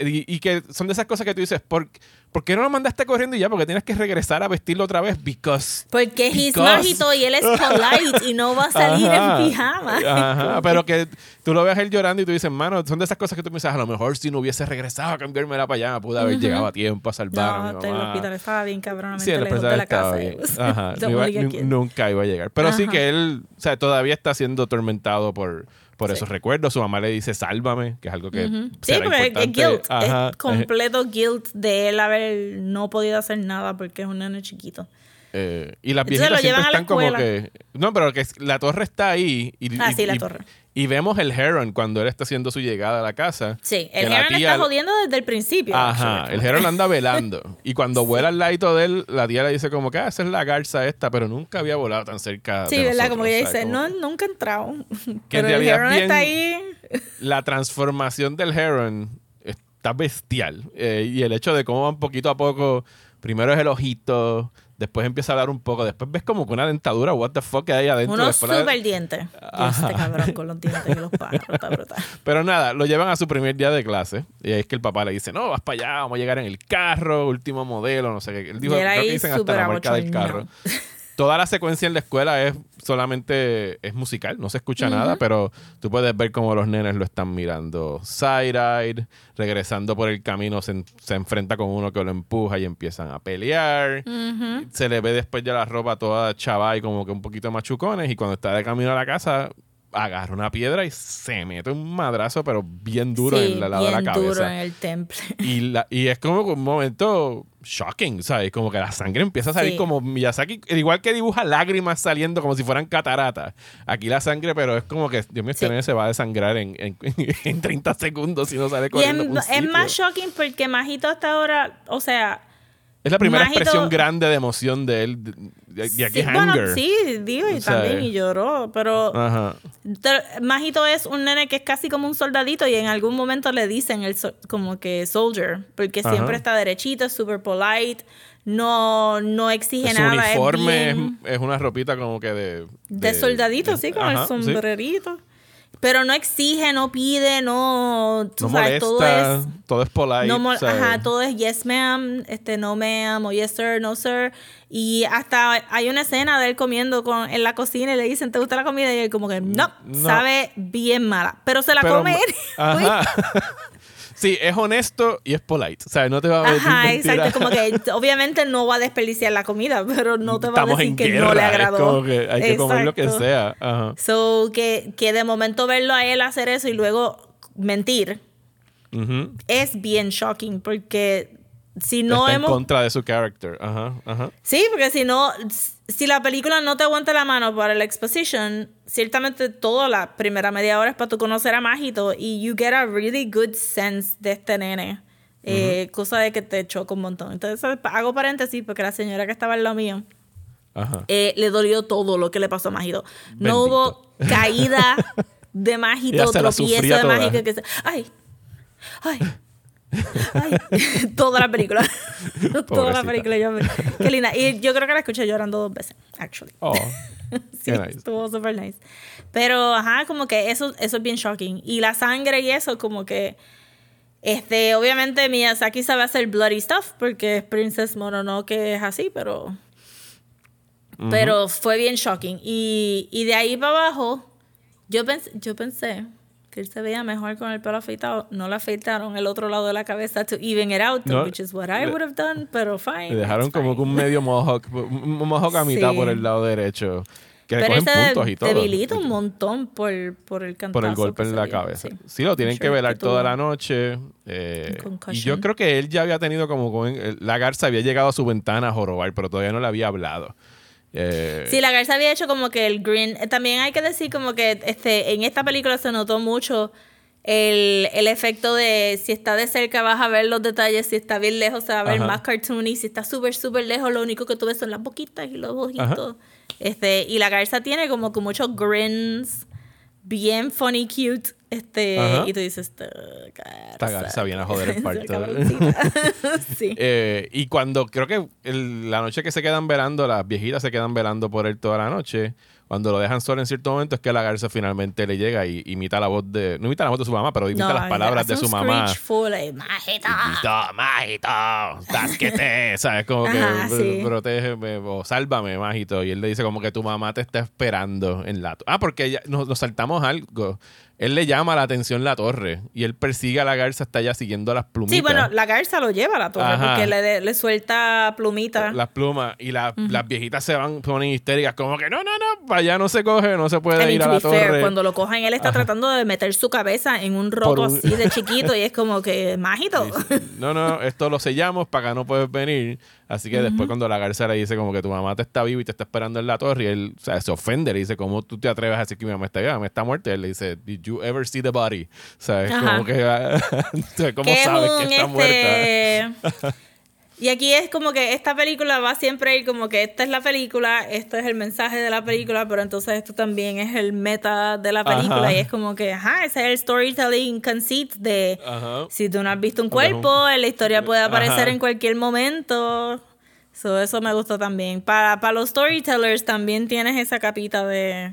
y, y, que son de esas cosas que tú dices, ¿por, ¿por qué no lo mandaste corriendo y ya? Porque tienes que regresar a vestirlo otra vez. Because. Porque es Mágito y él es polite y no va a salir en pijama. Ajá, pero que tú lo ves él llorando y tú dices, mano, son de esas cosas que tú piensas, a lo mejor si no hubiese regresado a cambiarme la pijama, pude haber llegado a tiempo a salvar no, el hospital estaba bien sí, lejos de la casa. Bien. *laughs* Ajá, nunca iba a llegar. Pero sí que él, o sea, todavía está siendo atormentado por por esos recuerdos. Su mamá le dice, sálvame, que es algo que. Sí, porque es guilt. Es completo *laughs* guilt de él haber no podido hacer nada porque es un nene chiquito. Eh, y las viejitas siempre están como que. No, pero que la torre está ahí. Y, ah, sí, la torre. Y vemos el Heron cuando él está haciendo su llegada a la casa. Sí, el Heron está jodiendo desde el principio. Ajá, el Heron anda velando. *laughs* Y cuando vuela al ladito de él, la tía le dice como que ah, esa es la garza esta, pero nunca había volado tan cerca. Sí, ¿verdad? como ella dice, no, nunca he entrado. *laughs* pero el Heron está ahí. La transformación del Heron está bestial. Eh, y el hecho de cómo van poquito a poco, primero es el ojito Después empieza a hablar un poco. Después ves como que una dentadura, what the fuck, hay adentro. Unos super dientes. Este cabrón con los dientes y los *laughs* pájaros. Está brutal. Pero nada, lo llevan a su primer día de clase. Y ahí es que el papá le dice, no, vas para allá, vamos a llegar en el carro, último modelo, no sé qué. Él dijo, creo que dicen hasta la marca del carro. Toda la secuencia en la escuela es solamente es musical, no se escucha nada, pero tú puedes ver cómo los nenes lo están mirando. Side-eyed, regresando por el camino se, enfrenta con uno que lo empuja y empiezan a pelear. Se le ve después ya la ropa toda chava y como que un poquito machucones y cuando está de camino a la casa agarra una piedra y se mete un madrazo, pero bien duro en la lado de la cabeza. duro en el temple. Y, la, y es como un momento shocking, ¿sabes? Como que la sangre empieza a salir como Miyazaki, igual que dibuja lágrimas saliendo como si fueran cataratas. Aquí la sangre, pero es como que Dios mío, este se va a desangrar en, en, *laughs* en, 30 segundos si no sale corriendo. Y es, más shocking porque Majito hasta ahora, o sea es la primera expresión grande de emoción de él. Y aquí sí, Bueno, sí, digo, y también y lloró. Pero Ajá. Majito es un nene que es casi como un soldadito y en algún momento le dicen el como que soldier, porque siempre está derechito, super polite, no, no exige nada. Su uniforme es, una ropita como que de... De, soldadito, sí, con el sombrerito. Pero no exige, no pide, no. Tú sabes, todo es. Todo es polite. ajá, todo es yes ma'am, este no ma'am, o yes sir, no sir. Y hasta hay una escena de él comiendo con, en la cocina y le dicen, ¿te gusta la comida? Y él, como que, no, sabe bien mala. Pero se la come. Ajá. *laughs* Sí, es honesto y es polite. O sea, no te va a decir Ajá, exacto. Como que *laughs* obviamente no va a desperdiciar la comida, pero no te va a decir que no le agradó. Es como que hay que comer lo que sea. Ajá. So, que, que de momento verlo a él hacer eso y luego mentir es bien shocking porque si no Está hemos... en contra de su character. Ajá, ajá. Sí, porque si no, si la película no te aguanta la mano para la exposition, ciertamente toda la primera media hora es para tú conocer a Majito y you get a really good sense de este nene. Eh, cosa de que te choca un montón. Entonces hago paréntesis porque la señora que estaba en lo mío eh, le dolió todo lo que le pasó a Majito. No hubo *laughs* caída de Majito, tropiezo de Majito. Que ay, ay. *laughs* toda la película. *laughs* toda la película. Yo, qué linda. Y yo creo que la escuché llorando dos veces, actually. Oh, *laughs* sí, estuvo super nice. Pero, ajá, como que eso, eso es bien shocking. Y la sangre y eso, como que. Este, obviamente Miyazaki sabe hacer bloody stuff porque es Princess Mononoke es así, pero. Pero fue bien shocking. Y, y de ahí para abajo, yo pensé, yo pensé que él se veía mejor con el pelo afeitado. No le afeitaron el otro lado de la cabeza to even it out, which is what I would have done, pero fine. Le dejaron como que un medio mohawk, un mohawk a mitad por el lado derecho. Que le cogen puntos y todo. debilita un montón por, por el cantazo Por el golpe en la cabeza. Sí, lo tienen que velar toda la noche. Eh, y yo creo que él ya había tenido como... La garza había llegado a su ventana a jorobar, pero todavía no le había hablado. Eh, sí, la garza había hecho como que el green. Eh, también hay que decir como que este, en esta película se notó mucho el, efecto de si está de cerca vas a ver los detalles, si está bien lejos se va a ver más cartoony, si está súper, súper lejos lo único que tú ves son las boquitas y los ojitos. Este, y la garza tiene como que muchos grins bien funny, cute. Este, y tú dices, esta garza. viene a joder el *laughs* parto. *laughs* sí. Eh, y cuando creo que la noche que se quedan velando, las viejitas se quedan velando por él toda la noche cuando lo dejan solo en cierto momento es que la garza finalmente le llega y imita la voz de no imita la voz de su mamá pero imita las palabras de su mamá. majito majito tasquete *laughs* sabes como que protégeme o sálvame majito y él le dice como que tu mamá te está esperando en la ah porque nos saltamos algo él le llama la atención la torre y él persigue a la garza hasta allá siguiendo las plumitas. Sí, bueno, la garza lo lleva a la torre porque le, le, suelta plumitas. Las plumas y las viejitas se van, ponen histéricas como que no, no, no, para allá no se coge, no se puede ir a la torre. cuando lo cogen, él está tratando de meter su cabeza en un roto así de chiquito y es como que mágico. *laughs* No, no, esto lo sellamos para que no puedes venir. Así que después cuando la garza le dice como que tu mamá te está viva y te está esperando en la torre y él o sea, se ofende, le dice, ¿cómo tú te atreves a decir que mi mamá está viva? Me está muerta. Él le dice, ¿Did you ever see the body? ¿Sabes? Como que, *laughs* ¿cómo sabes que está este... muerta? *laughs* Y aquí es como que esta película va siempre a ir como que esta es la película, esto es el mensaje de la película, pero entonces esto también es el meta de la película y es como que, ajá, ese es el storytelling conceit de si tú no has visto un cuerpo, la historia puede aparecer en cualquier momento. eso me gustó también. Para, para los storytellers también tienes esa capita de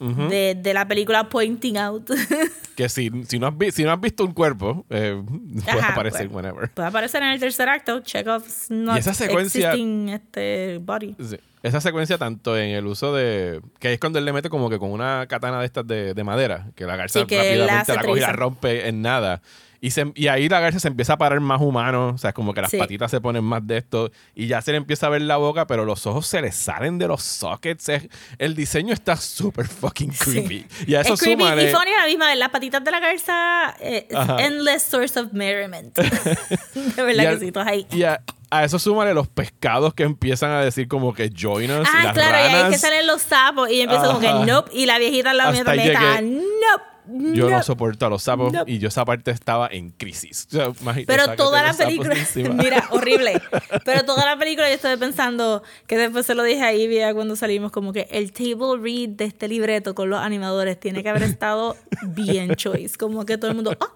de, la película Pointing Out. *laughs* que si, si, no has si no has visto un cuerpo, eh, *laughs* puede aparecer pues, whenever. Puede aparecer en el tercer acto, check off not esa secuencia, este body. esa secuencia tanto en el uso de... Que es cuando él le mete como que con una katana de estas de, de madera, que la garza rápidamente la, coge y la rompe en nada. Y, se, y ahí la garza se empieza a parar más humano, o sea, es como que las patitas se ponen más de esto y ya se le empieza a ver la boca, pero los ojos se le salen de los sockets. el diseño está súper fucking creepy. Y a eso es creepy. Y Funny la misma, las patitas de la garza, eh, endless source of merriment. *laughs* de verdad que sí, ahí. Y a, eso súmale los pescados que empiezan a decir como que join us. Ah, claro, y ahí que salen los sapos y empieza como que nope. Y la viejita al lado mío también está nope. Yo no, soporto a los sapos y yo esa parte estaba en crisis. Pero toda la película, *laughs* mira, horrible. *laughs* Pero toda la película yo estoy pensando, que después se lo dije a Ivia cuando salimos, como que el table read de este libreto con los animadores tiene que haber *laughs* estado bien choice. Como que todo el mundo, ah,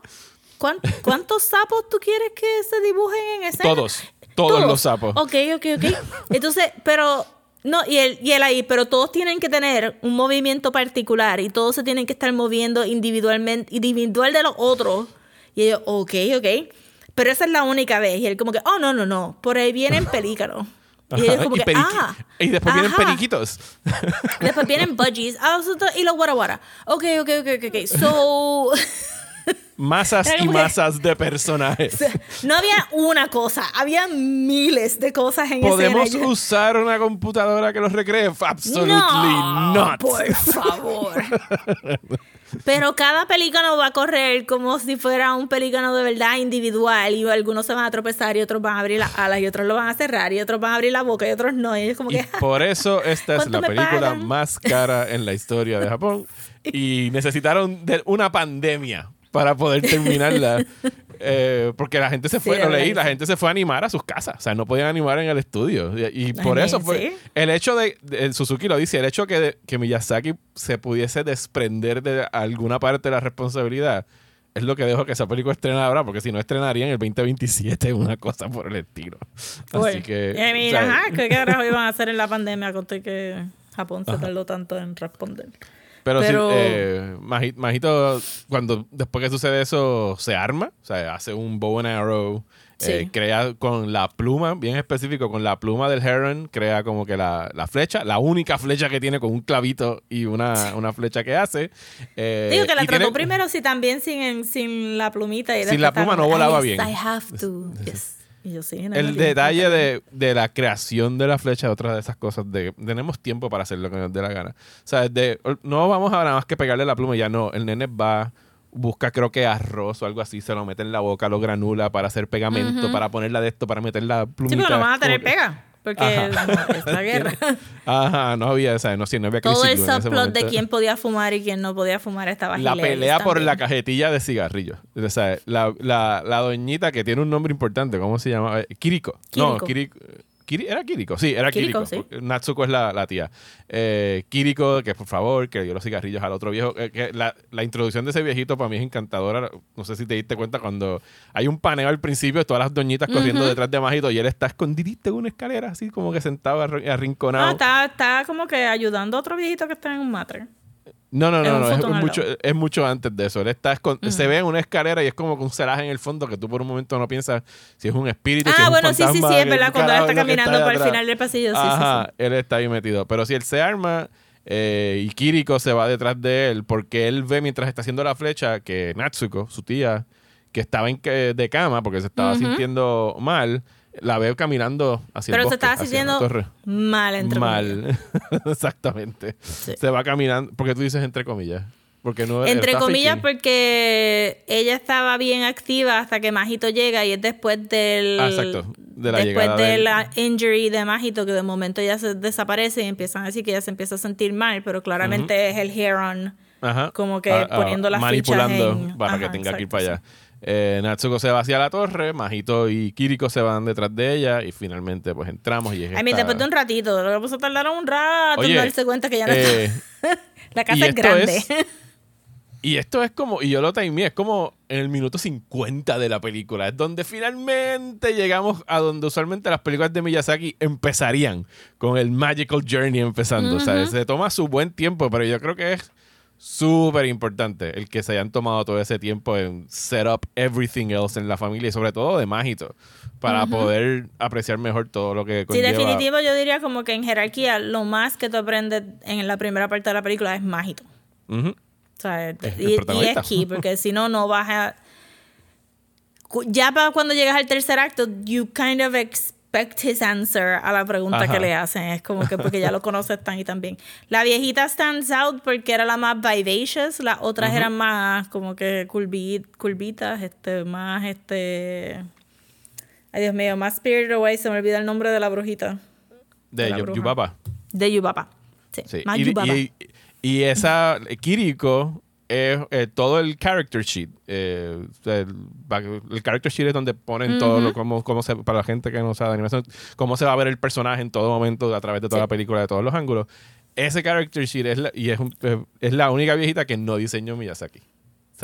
¿cuántos sapos tú quieres que se dibujen en ese Todos, todos, todos los sapos. Ok, ok, ok. Entonces, pero no, y él, y él ahí, pero todos tienen que tener un movimiento particular y todos se tienen que estar moviendo individualmente, individual de los otros. Y ellos, ok, ok. Pero esa es la única vez. Y él como que, oh, no, no, no, por ahí vienen *laughs* pelícanos. Y ellos como que, ah. Y después vienen periquitos. Después vienen budgies. Ah, y los guaraguara. Ok, ok, ok, ok, ok. So... *laughs* masas y masas de personajes. *laughs* No había una cosa, había miles de cosas en ¿Podemos usar una computadora que los recree? Absolutely no, not. Por favor. *laughs* Pero cada pelícano va a correr como si fuera un pelícano de verdad individual y algunos se van a tropezar y otros van a abrir las alas y otros lo van a cerrar y otros van a abrir la boca y otros no. Y es como que, por eso *laughs* esta es la película más cara en la historia de Japón y necesitaron de una pandemia para poder *laughs* terminarla. Eh, porque la gente se fue, lo leí, la gente se fue a animar a sus casas. O sea, no podían animar en el estudio. Y, por eso fue. El hecho de, Suzuki lo dice, el hecho que, que Miyazaki se pudiese desprender de alguna parte de la responsabilidad es lo que dejó que esa película estrene ahora, porque si no estrenaría en el 2027 *laughs* una cosa por el estilo. Así que. Eh, mira, ¿qué *laughs* carajo iban a hacer en la pandemia? Conté que Japón se tardó tanto en responder. Pero, Sí, eh, Majito, cuando después que sucede eso, se arma, o sea, hace un bow and arrow, eh, crea con la pluma, bien específico, con la pluma del heron, crea como que la, flecha, la única flecha que tiene con un clavito y una, una flecha que hace. Eh, Digo que la trató primero, sí, también sin, sin la plumita. Y sin la pluma no volaba bien. I have to. *laughs* el detalle de, la creación de la flecha, otra de esas cosas, de tenemos tiempo para hacer lo que nos dé la gana. O sea, de, no vamos a nada más que pegarle la pluma y ya no. El nene va, busca creo que arroz o algo así, se lo mete en la boca, lo granula para hacer pegamento, para ponerla de esto, para meter la plumita. Sí, pero no van a tener pega. Porque es la *laughs* guerra. Ajá, no había, o no, sí, no había Todo el subplot de quién podía fumar y quién no podía fumar estaba La pelea por la cajetilla de cigarrillos. O sea, la, la, la, doñita que tiene un nombre importante, ¿cómo se llama? Eh, Kiriko. Kiriko. No, Kiriko. ¿Era Kiriko? Sí, era Kiriko. Natsuko es la, tía. Eh, Kiriko, que por favor, que dio los cigarrillos al otro viejo. Eh, que la, introducción de ese viejito para mí es encantadora. No sé si te diste cuenta cuando hay un paneo al principio, todas las doñitas corriendo detrás de Majito y él está escondidito en una escalera, así como que sentado arrinconado. Ah, está, está como que ayudando a otro viejito que está en un matre. No, no, no, no es, mucho, es mucho antes de eso. Él está se ve en una escalera y es como con un celaje en el fondo que tú por un momento no piensas si es un espíritu. Ah, bueno, sí, sí, sí, es verdad. Cuando él está caminando por el final del pasillo, sí, Ajá, él está ahí metido. Pero si él se arma eh, y Kiriko se va detrás de él porque él ve mientras está haciendo la flecha que Natsuko, su tía, que estaba en, de cama porque se estaba sintiendo mal, la veo caminando hacia Pero el se estaba sintiendo mal, entre Mal, *laughs* exactamente. Se va caminando, porque tú dices entre comillas. Porque no Entre comillas, porque ella estaba bien activa hasta que Majito llega y es después del. Ah, exacto. De la después de la injury de Majito, que de momento ya se desaparece y empiezan a decir que ella se empieza a sentir mal, pero claramente es el Heron. Como que ah, ah, poniendo las manipulando fichas para que tenga que ir para allá. Eh, Natsuko se va hacia la torre, Majito y Kiriko se van detrás de ella y finalmente pues entramos y es Ay, después de un ratito, lo vamos a tardar un rato en darse cuenta que ya no eh, *laughs* la casa es grande. y esto es como, y yo lo timeé, es como en el minuto 50 de la película, es donde finalmente llegamos a donde usualmente las películas de Miyazaki empezarían, con el Magical Journey empezando. O sea, se toma su buen tiempo, pero yo creo que es súper importante el que se hayan tomado todo ese tiempo en set up everything else en la familia y sobre todo de Mágito para poder apreciar mejor todo lo que conlleva. Sí, definitivo yo diría como que en jerarquía lo más que tú aprendes en la primera parte de la película es Mágito. o sea, y, es key porque si no, no vas a... Ya para cuando llegas al tercer acto, you kind of expect his answer a la pregunta que le hacen. Es como que porque ya lo *laughs* conoces tan y tan bien. La viejita stands out porque era la más vivacious, las otras eran más como que curvitas, este, más este... Ay, Dios mío, más Spirit Away, se me olvida el nombre de la brujita. De, Yubaba. De Yubaba. Sí, Más Yubaba. Y, y, esa Kiriko es eh, todo el character sheet. Eh, el, character sheet es donde ponen todo lo, cómo, cómo se, para la gente que no sabe de animación, cómo se va a ver el personaje en todo momento a través de toda la película, de todos los ángulos. Ese character sheet es y es, es la única viejita que no diseñó Miyazaki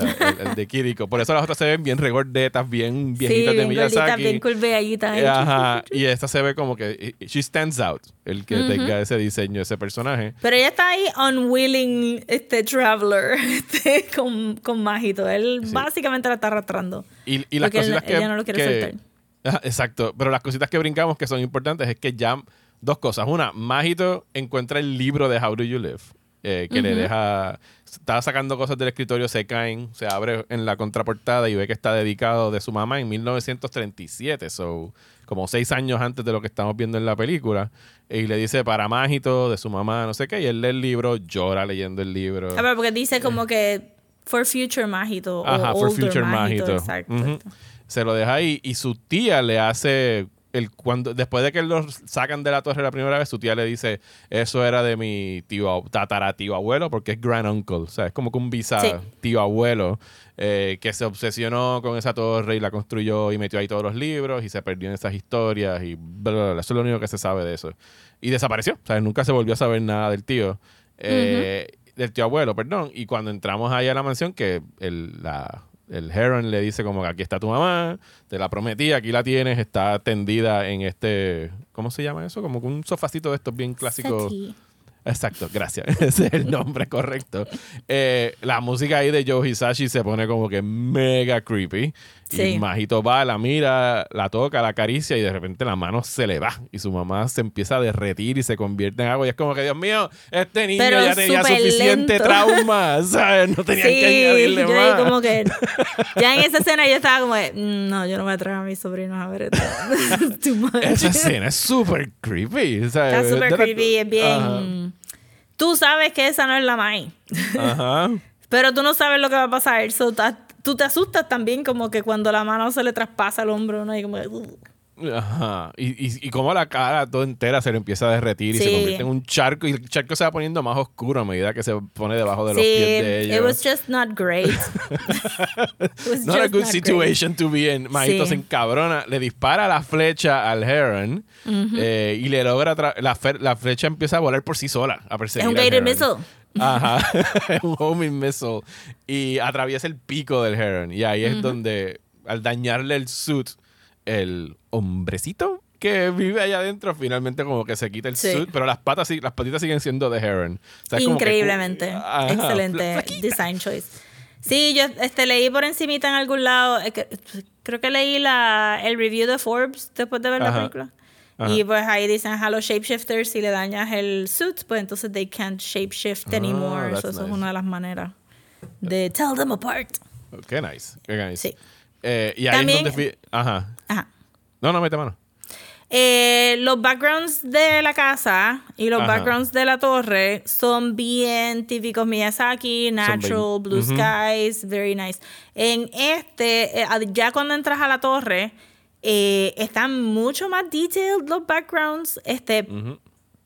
el, de Kiriko. Por eso las otras se ven bien regordetas, bien viejitas de Miyazaki. bien curveaditas. Eh, ajá. Y esta se ve como que she stands out, el que tenga ese diseño, ese personaje. Pero ella está ahí unwilling, este traveler, *laughs* este, con, con Majito. Él básicamente la está arrastrando. Y, y las cositas que, ella no lo quiere soltar. exacto. Pero las cositas que brincamos que son importantes es que ya dos cosas. Una, Majito encuentra el libro de How Do You Live. Eh, que le deja estaba sacando cosas del escritorio, se caen, se abre en la contraportada y ve que está dedicado de su mamá en 1937, so, como seis años antes de lo que estamos viendo en la película. Y le dice para mágito de su mamá, no sé qué, y él lee el libro, llora leyendo el libro. A ver, porque dice como que for future mágito. Ajá, for future mágito. Exacto. Se lo deja ahí y su tía le hace el, cuando, después de que lo sacan de la torre la primera vez, su tía le dice, eso era de mi tío, tatara tío abuelo, porque es grand uncle, o sea, es como que un visa tío abuelo eh, que se obsesionó con esa torre y la construyó y metió ahí todos los libros y se perdió en esas historias y Eso es lo único que se sabe de eso. Y desapareció, o sea, nunca se volvió a saber nada del tío. Eh, del tío abuelo, perdón. Y cuando entramos ahí a la mansión, que el, la, el Heron le dice como que aquí está tu mamá, te la prometí, aquí la tienes, está tendida en este, ¿cómo se llama eso? Como un sofacito de estos bien clásicos. Exacto, gracias. *laughs* Ese es el nombre correcto. Eh, la música ahí de Joe Hisashi se pone como que mega creepy. Y Majito va, la mira, la toca, la acaricia y de repente la mano se le va. Y su mamá se empieza a derretir y se convierte en agua. Y es como que, Dios mío, este niño ya tenía suficiente trauma. *laughs* ¿Sabes? No tenía que añadirle yo más. como que, *laughs* ya en esa escena yo estaba como, mm, no, yo no me atrevo a mis sobrinos a ver esto. *laughs* esa escena es súper creepy. Está súper creepy, es bien... Tú sabes que esa no es la Mai. Ajá. Pero tú no sabes lo que va a pasar. Tú te asustas también como que cuando la mano se le traspasa al hombro, ¿no? Y como... Ajá. Y, y, y como la cara toda entera se le empieza a derretir y se convierte en un charco y el charco se va poniendo más oscuro a medida que se pone debajo de los pies de ella. It was just not great. *laughs* it not a good situation to be in. Majito se encabrona, le dispara la flecha al Heron eh, y le logra la, la, flecha empieza a volar por sí sola a perseguir. Es un guided missile. Ajá, *laughs* un homing missile. Y atraviesa el pico del Heron. Y ahí es donde, al dañarle el suit, el hombrecito que vive allá adentro finalmente como que se quita el suit, pero las patas las patitas siguen siendo de Heron. Increíblemente. Excelente design choice. Sí, yo este, leí por encimita en algún lado, creo que leí la, el review de Forbes después de ver la película. Y pues ahí dicen a los shapeshifters si le dañas el suit, pues entonces they can't shapeshift ah, anymore. eso, es una de las maneras de tell them apart. Qué nice, qué nice. Sí. Eh, y ahí es donde... Ajá. Ajá. No, no, mete mano. Eh, los backgrounds de la casa y los backgrounds de la torre son bien típicos Miyazaki, natural, blue skies, very nice. En este, eh, ya cuando entras a la torre, eh, están mucho más detailed los backgrounds, este,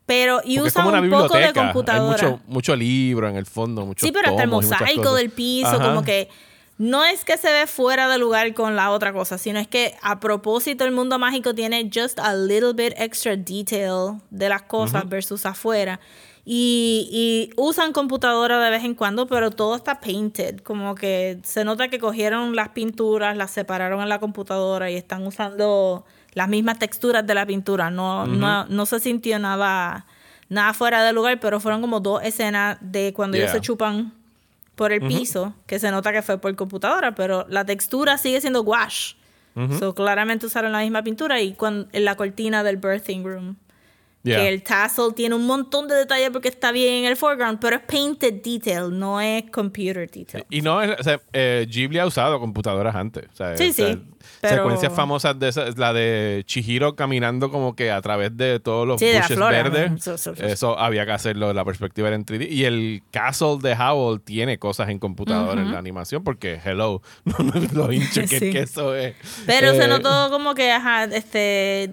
pero y usan un poco de computadora. Hay mucho, mucho libro en el fondo, mucho Sí, pero hasta el mosaico del piso, como que no es que se ve fuera de lugar con la otra cosa, sino es que a propósito el mundo mágico tiene just a little bit extra detail de las cosas versus afuera. Y, usan computadora de vez en cuando, pero todo está painted. Como que se nota que cogieron las pinturas, las separaron en la computadora y están usando las mismas texturas de la pintura. No, no, no se sintió nada, nada fuera de lugar, pero fueron como dos escenas de cuando ellos se chupan por el piso, que se nota que fue por computadora, pero la textura sigue siendo wash. So, claramente usaron la misma pintura y cuando, en la cortina del birthing room. Que el tassel tiene un montón de detalles porque está bien en el foreground, pero es painted detail, no es computer detail. Y no es, o sea, eh, Ghibli ha usado computadoras antes. sí, sí. Secuencias famosas de esa, la de Chihiro caminando como que a través de todos los bushes verdes. Eso había que hacerlo, la perspectiva en 3D. Y el castle de Howl tiene cosas en computadora en la animación porque, hello, *laughs* lo hincho *laughs* que, eso es. Pero se eh, notó como que, ajá, este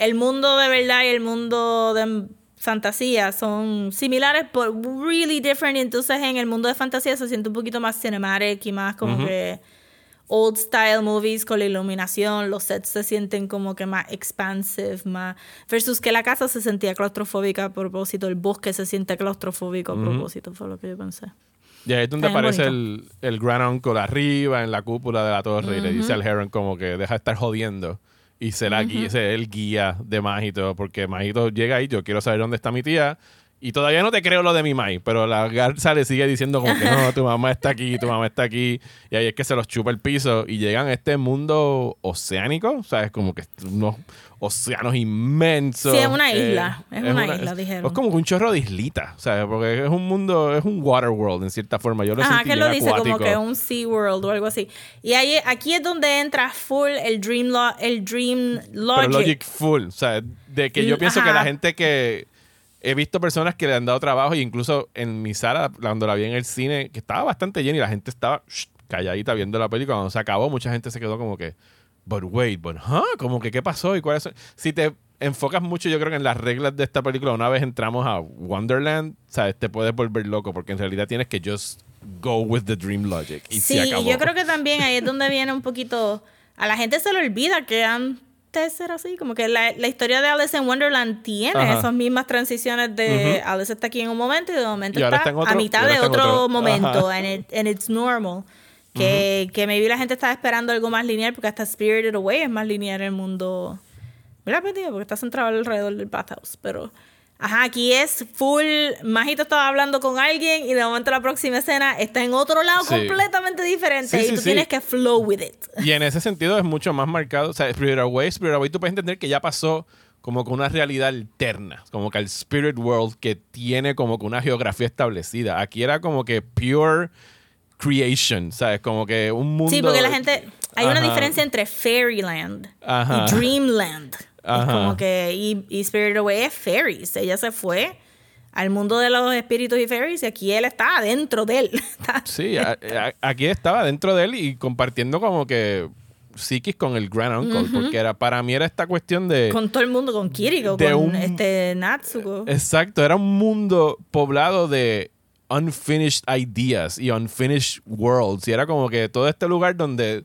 el mundo de verdad y el mundo de fantasía son similares, pero really different. Y entonces en el mundo de fantasía se siente un poquito más cinematic y más como que old style movies con la iluminación, los sets se sienten como que más expansive, más versus que la casa se sentía claustrofóbica a propósito, el bosque se siente claustrofóbico a propósito, fue lo que yo pensé. Y ahí es donde aparece el, el Grand Uncle arriba en la cúpula de la torre y le dice al Heron como que deja de estar jodiendo y será guía, ese el guía de Majito, porque Majito llega ahí, yo quiero saber dónde está mi tía. Y todavía no te creo lo de mi mai, pero la garza le sigue diciendo como que no, tu mamá está aquí, tu mamá está aquí. Y ahí es que se los chupa el piso y llegan a este mundo oceánico, ¿sabes? Como que unos océanos inmensos. Sí, es una eh, isla, es, una, isla, dijeron. Es como un chorro de islitas, ¿sabes? Porque es un mundo, es un water world en cierta forma. Yo lo Ajá, que lo dice como que un sea world o algo así. Y ahí, aquí es donde entra full el dream, lo, el dream logic. Pero logic full, o sea, de que yo pienso que la gente que he visto personas que le han dado trabajo, e incluso en mi sala, cuando la vi en el cine, que estaba bastante llena y la gente estaba calladita viendo la película. Cuando se acabó, mucha gente se quedó como que, but wait, but huh? Como que, ¿qué pasó? ¿Y cuáles Si te enfocas mucho, yo creo que en las reglas de esta película, una vez entramos a Wonderland, ¿sabes? Te puedes volver loco porque en realidad tienes que just go with the dream logic. Y sí, yo creo que también ahí es donde viene un poquito. A la gente se le olvida que han ser así, como que la, la, historia de Alice in Wonderland tiene esas mismas transiciones de Alice está aquí en un momento y de momento está, a mitad de otro, momento, en and, it's normal. Que, que maybe la gente estaba esperando algo más lineal porque hasta Spirited Away es más lineal en el mundo. ¿Verdad, Porque está centrado alrededor del bathhouse, pero Ajá, aquí es full. Majito estaba hablando con alguien y de momento la próxima escena está en otro lado completamente diferente y tú tienes que flow with it. Y en ese sentido es mucho más marcado. O sea, Spirit Away, Spirit Away, tú puedes entender que ya pasó como con una realidad alterna, como que el Spirit World que tiene como que una geografía establecida. Aquí era como que pure creation, ¿sabes? Como que un mundo. Sí, porque la gente. Hay una diferencia entre Fairyland y Dreamland. Como que. Y, y Spirit Away es fairies. Ella se fue al mundo de los espíritus y fairies y aquí él está dentro de él. *laughs* sí, aquí estaba dentro de él y compartiendo como que psiquis con el Grand Uncle, porque era, para mí era esta cuestión de... Con todo el mundo, con Kiriko, con este Natsuko. Exacto, era un mundo poblado de unfinished ideas y unfinished worlds. Y era como que todo este lugar donde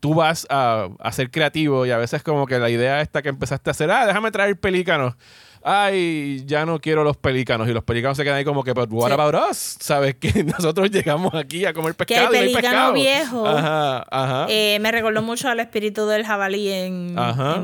tú vas a, a, ser creativo y a veces como que la idea esta que empezaste a hacer, ah, déjame traer pelícanos. Ay, ya no quiero los pelícanos. Y los pelícanos se quedan ahí como que, but what about us? ¿Sabes? *laughs* Que nosotros llegamos aquí a comer pescado. Que el pelícano viejo ajá, ajá. Eh, me recordó mucho al espíritu del jabalí en,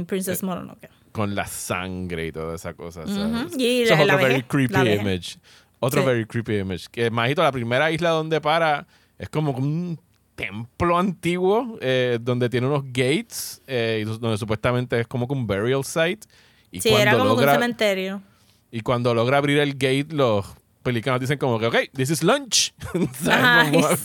Princess Mononoke. Con la sangre y toda esa cosa. ¿sabes? Y Eso es otro very creepy image. Otro very creepy image. Que, imagito, la primera isla donde para es como un templo antiguo eh, donde tiene unos gates eh, y donde supuestamente es como un burial site. Y sí, era como un cementerio. Y cuando logra abrir el gate, los pelícanos dicen como que, ok, this is lunch. *laughs* Ajá, vamos,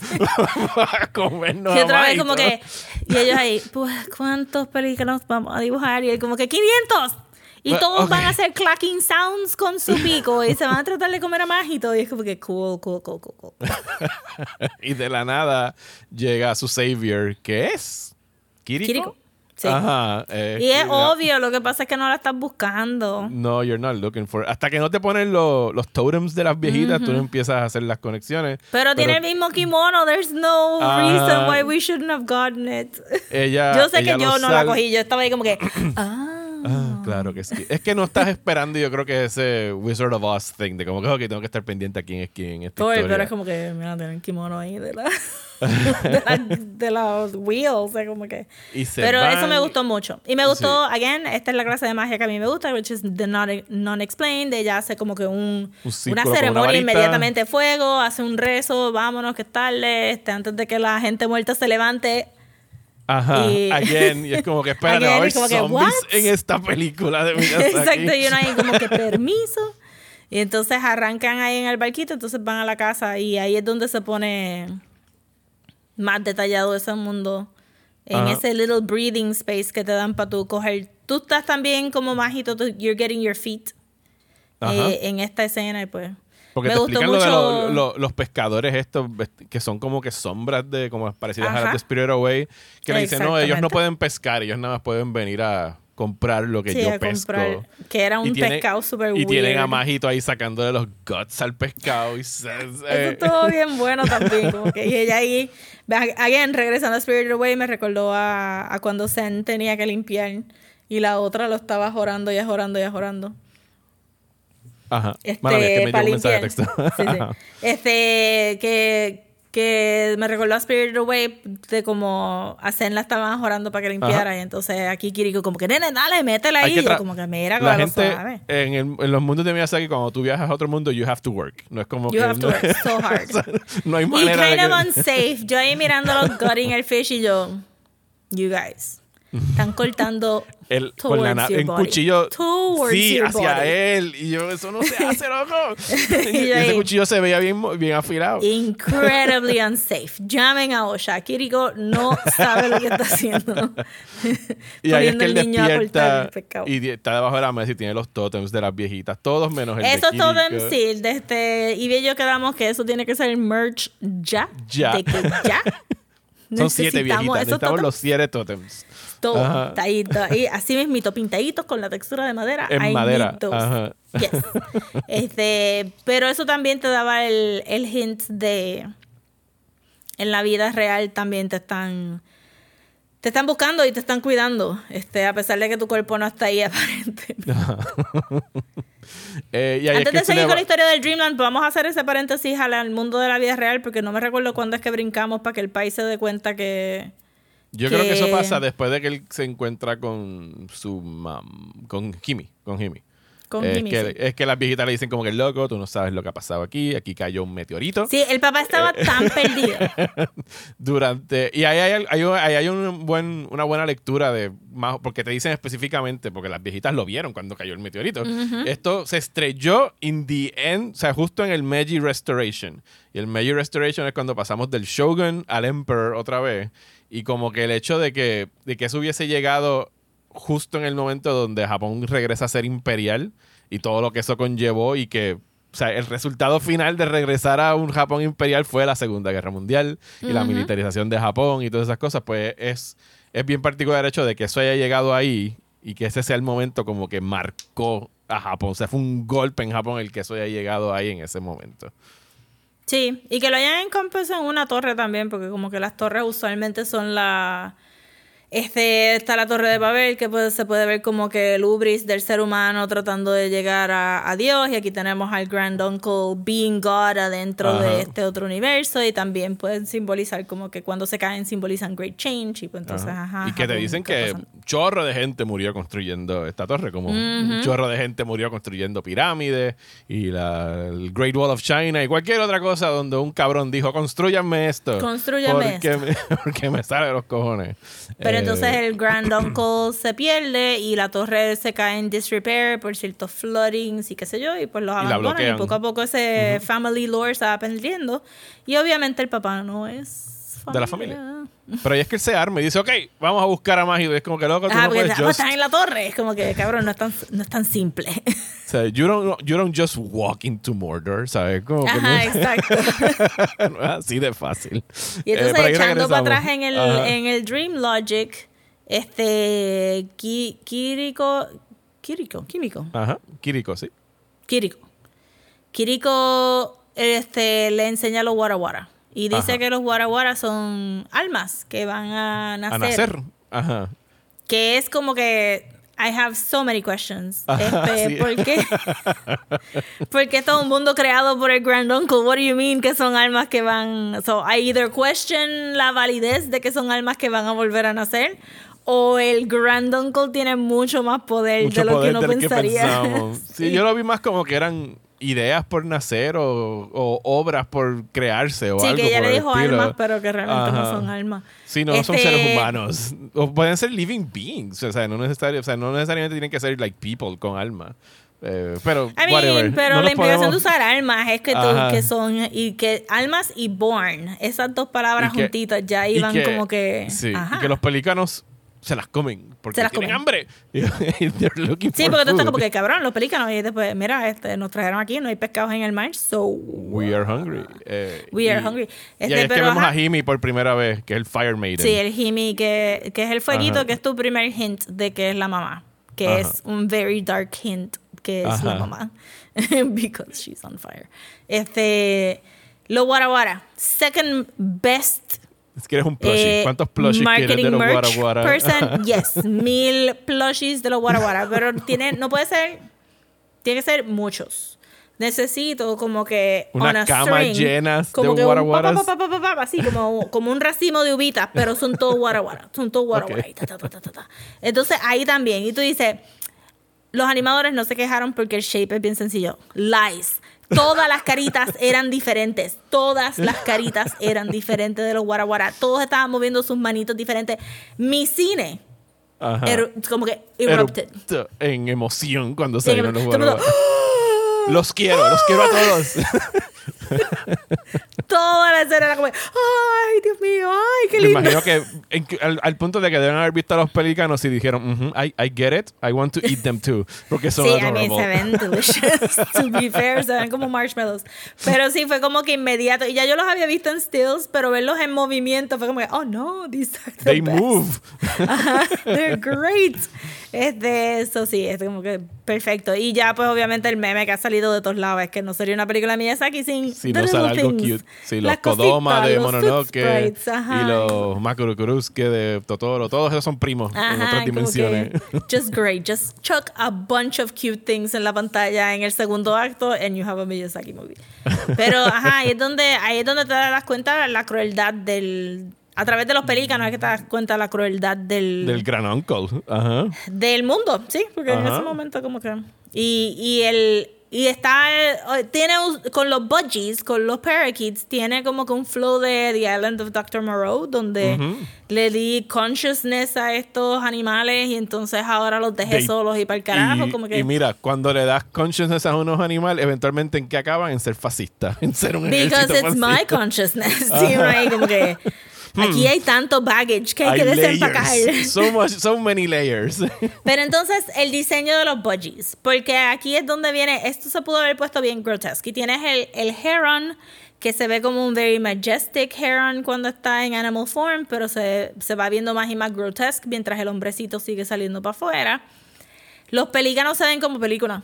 a *laughs* comernos y otra vez como que, y ellos ahí, pues, ¿cuántos pelícanos vamos a dibujar? Y él como que, 500. Y todos van a hacer clacking sounds con su *laughs* pico y se van a tratar de comer a más y todo. Y es como que cool, cool, cool, cool, cool. *laughs* y de la nada llega su savior, que es Kiriko. Kiriko. Sí. Ajá, y es obvio, lo que pasa es que no la estás buscando. No, you're not looking for Hasta que no te ponen los totems de las viejitas, tú no empiezas a hacer las conexiones. Pero, tiene el mismo kimono, there's no reason why we shouldn't have gotten it. Ella, yo sé que yo no la cogí, yo estaba ahí como que, *clears throat* ah. Ah, claro que sí. Es que no estás esperando, yo creo que ese Wizard of Oz thing de como que okay, tengo que estar pendiente a quién es quién. Esta pero es como que, mira, tienen kimono ahí de la, *laughs* de, los wheels, como que. pero eso me gustó mucho. Y me gustó, again, esta es la clase de magia que a mí me gusta, which is the non-explained. Ella hace como que un, una ceremonia inmediatamente fuego, hace un rezo, vámonos, que tal, este, antes de que la gente muerta se levante, Ajá, y, again, y es como que *laughs* espérate, va a haber zombies en esta película de Exacto, y uno ahí como que *laughs* permiso. Y entonces arrancan ahí en el barquito, entonces van a la casa y ahí es donde se pone más detallado ese mundo. En ese little breathing space que te dan para tú coger. Tú estás también como mágico, you're getting your feet eh, en esta escena y pues porque te explican lo de los pescadores estos que son como que sombras de como parecidas a las de Spirit Away, que le dicen, no, ellos no pueden pescar, ellos nada más pueden venir a comprar lo que yo pesco. que era un pescado súper Y tienen a Majito ahí sacándole los guts al pescado. Y Eso estuvo bien bueno también. Como que y ella ahí, again, regresando a Spirit Away, me recordó a, a cuando Zen tenía que limpiar y la otra lo estaba jorando y jorando y jorando. Ajá. Este, que me un mensaje de texto. Sí, sí. *laughs* Este, que, que me recordó a Spirit Away de como a Zen la estaban orando para que limpiara. Y entonces aquí Kiriko como que, nene, dale, métela ahí. Y como que mira, la gente en, el, en, los mundos de Miyazaki, cuando tú viajas a otro mundo, you have to work. No es como you que... have to work so hard. *laughs* no hay manera y kind of unsafe. Yo ahí mirando los gutting el fish y yo, you guys *laughs* están cortando el, con la en cuchillo sí, hacia él. Y yo, eso no se *laughs* hace, loco. *laughs* y, ese cuchillo se veía bien, bien afilado. Incredibly unsafe. Llamen a Osha. Kiriko no sabe lo que está haciendo. *laughs* y ahí es que él despierta y está debajo de la mesa y tiene los totems de las viejitas. Todos menos el Esos totems, sí. De este, y yo quedamos que eso tiene que ser merch ya. Ya. De que ya. Son siete viejitas. Necesitamos los siete totems. Todo está ahí, así mismito, pintaditos con la textura de madera. En madera. Yes. *laughs* este, pero eso también te daba el, el hint de en la vida real también te están te están buscando y te están cuidando, este, a pesar de que tu cuerpo no está ahí *laughs* aparentemente. *laughs* eh, Antes de seguir con la historia del Dreamland, vamos a hacer ese paréntesis al mundo de la vida real, porque no me recuerdo cuándo es que brincamos para que el país se dé cuenta que, yo creo que eso pasa después de que él se encuentra con su mam, con Jimmy, con Jimmy. es, que, es que las viejitas le dicen como que loco, tú no sabes lo que ha pasado aquí, aquí cayó un meteorito. Sí, el papá estaba eh, tan perdido. *laughs* Durante. Y ahí hay, hay, hay un buen, una buena lectura de más, porque te dicen específicamente, porque las viejitas lo vieron cuando cayó el meteorito. Esto se estrelló in the end, o sea, justo en el Meiji Restoration. Y el Meiji Restoration es cuando pasamos del Shogun al Emperor otra vez. Y como que el hecho de que, de que eso hubiese llegado justo en el momento donde Japón regresa a ser imperial y todo lo que eso conllevó y que o sea, el resultado final de regresar a un Japón imperial fue la Segunda Guerra Mundial y la militarización de Japón y todas esas cosas, pues es, es bien particular el hecho de que eso haya llegado ahí y que ese sea el momento como que marcó a Japón. O sea, fue un golpe en Japón el que eso haya llegado ahí en ese momento. Sí, y que lo hayan encompassado en una torre también, porque como que las torres usualmente son la este, está la Torre de Babel, que se puede ver como que el ubris del ser humano tratando de llegar a, Dios. Y aquí tenemos al Grand Uncle being God adentro de este otro universo. Y también pueden simbolizar como que cuando se caen simbolizan Great Change. Y, pues entonces, y que te dicen que chorro de gente murió construyendo esta torre, como un chorro de gente murió construyendo pirámides y la, el Great Wall of China y cualquier otra cosa donde un cabrón dijo, construyanme esto. Construyanme esto. Me, *laughs* porque me sale de los cojones. Pero entonces el Grand Uncle se pierde y la torre se cae en disrepair por ciertos floodings y qué sé yo, y pues los abandonan y, poco a poco ese family lore se va perdiendo. Y obviamente el papá no es de la familia. Pero ahí es que él se arma y dice, ok, vamos a buscar a Maggie. Es como que loco, tú ah, no puedes just... en la torre. Es como que, cabrón, no es tan, no es tan simple. *laughs* O sea, you don't, you don't just walk into Mordor, ¿sabes? Como Ajá, exacto. *laughs* no es así de fácil. Y entonces, eh, echando para atrás en el, en el Dream Logic, este, Kiriko, Kiriko, Químico. Ajá, Kiriko, sí. Kiriko. Kiriko este, le enseña a los Warawara. Y dice que los Warawara son almas que van a nacer. A nacer. Ajá. Que es como que I have so many questions. Este, ¿Por qué? *laughs* Porque todo un mundo creado por el Grand Uncle. What do you mean que son almas que van? So I either question la validez de que son almas que van a volver a nacer o el Grand Uncle tiene mucho más poder de lo que uno pensaría. *laughs* sí, yo lo vi más como que eran ideas por nacer o, obras por crearse o algo. Sí, que ella le dijo almas, pero que realmente no son almas. Sí, no son seres este humanos. O pueden ser living beings. O sea, no, necesario, o sea, no necesariamente tienen que ser like people con alma. Eh, pero, pero la implicación de usar almas es que, que son y que almas y born, esas dos palabras juntitas ya iban como que. Sí, y que los pelícanos se las comen porque tienen hambre. *laughs* sí, porque tú estás como que cabrón, los pelícanos. Y después, mira, este, nos trajeron aquí, no hay pescados en el mar, so. We are hungry. Eh, we are hungry. Este, y es que vemos a Jimmy por primera vez, que es el Fire Maiden. Sí, el Jimmy, que, que es el fueguito, que es tu primer hint de que es la mamá. Que es un very dark hint que es la mamá. *laughs* Because she's on fire. Este. Lo Guara Second best es que eres un plushie. Eh, ¿Cuántos plushies quieres de los Guara person, *laughs* yes. Mil plushies de los Guara Pero tiene, no puede ser... Tiene que ser muchos. Necesito como que... Una cama llenas como de Guara así como, como un racimo de uvitas, pero son todos Guara Son todos Guara Entonces ahí también. Y tú dices... Los animadores no se quejaron porque el shape es bien sencillo. Lies. Todas las caritas eran diferentes. Todas las caritas eran diferentes de los guaraguara. Todos estaban moviendo sus manitos diferentes. Mi cine. como que erupted. En emoción cuando salieron los guaraguara. Los quiero, los quiero a todos. *laughs* Toda la escena era como, ay, Dios mío, ay, qué lindo. Me imagino que al, punto de que deben haber visto a los pelícanos y dijeron, I, I, get it, I want to eat them too. Porque son sí. I mean, se ven delicious, *laughs* to be fair, se ven como marshmallows. Pero sí, fue como que inmediato. Y ya yo los había visto en stills, pero verlos en movimiento fue como que, oh no, these are the They move. *laughs* they're great. Este, eso sí, es como que perfecto. Y ya, pues, obviamente, el meme que ha salido de todos lados es que no sería una película de Miyazaki sin. Si no sale algo cute. Sí, los Kodoma de Mononoke y los Makurukurusuke de Totoro, todos esos son primos en otras dimensiones. *laughs* just great. Just chuck a bunch of cute things en la pantalla en el segundo acto and you have a Miyazaki movie. Pero, *laughs* ajá, ahí es donde, ahí es donde te das cuenta la crueldad del a través de los pelícanos es que te das cuenta de la crueldad del... Del gran uncle. Ajá. Del mundo, sí, porque en ese momento como que... Y, y el, y está, eh, tiene con los budgies, con los parakeets, tiene como que un flow de The Island of Dr. Moreau, donde le di consciousness a estos animales y entonces ahora los dejé solos y para el carajo. Y, como que, y mira, cuando le das consciousness a unos animales, eventualmente en qué acaban en ser fascistas, *laughs* en ser un Because it's my consciousness. *laughs* sí, right? como que Aquí hmm. hay tanto baggage que hay, que desempacar. *laughs* So, so many layers. *laughs* Pero entonces, el diseño de los budgies. Porque aquí es donde viene. Esto se pudo haber puesto bien grotesque. Y tienes el, el heron, que se ve como un very majestic heron cuando está en animal form, pero se, se va viendo más y más grotesque mientras el hombrecito sigue saliendo para afuera. Los pelícanos se ven como película.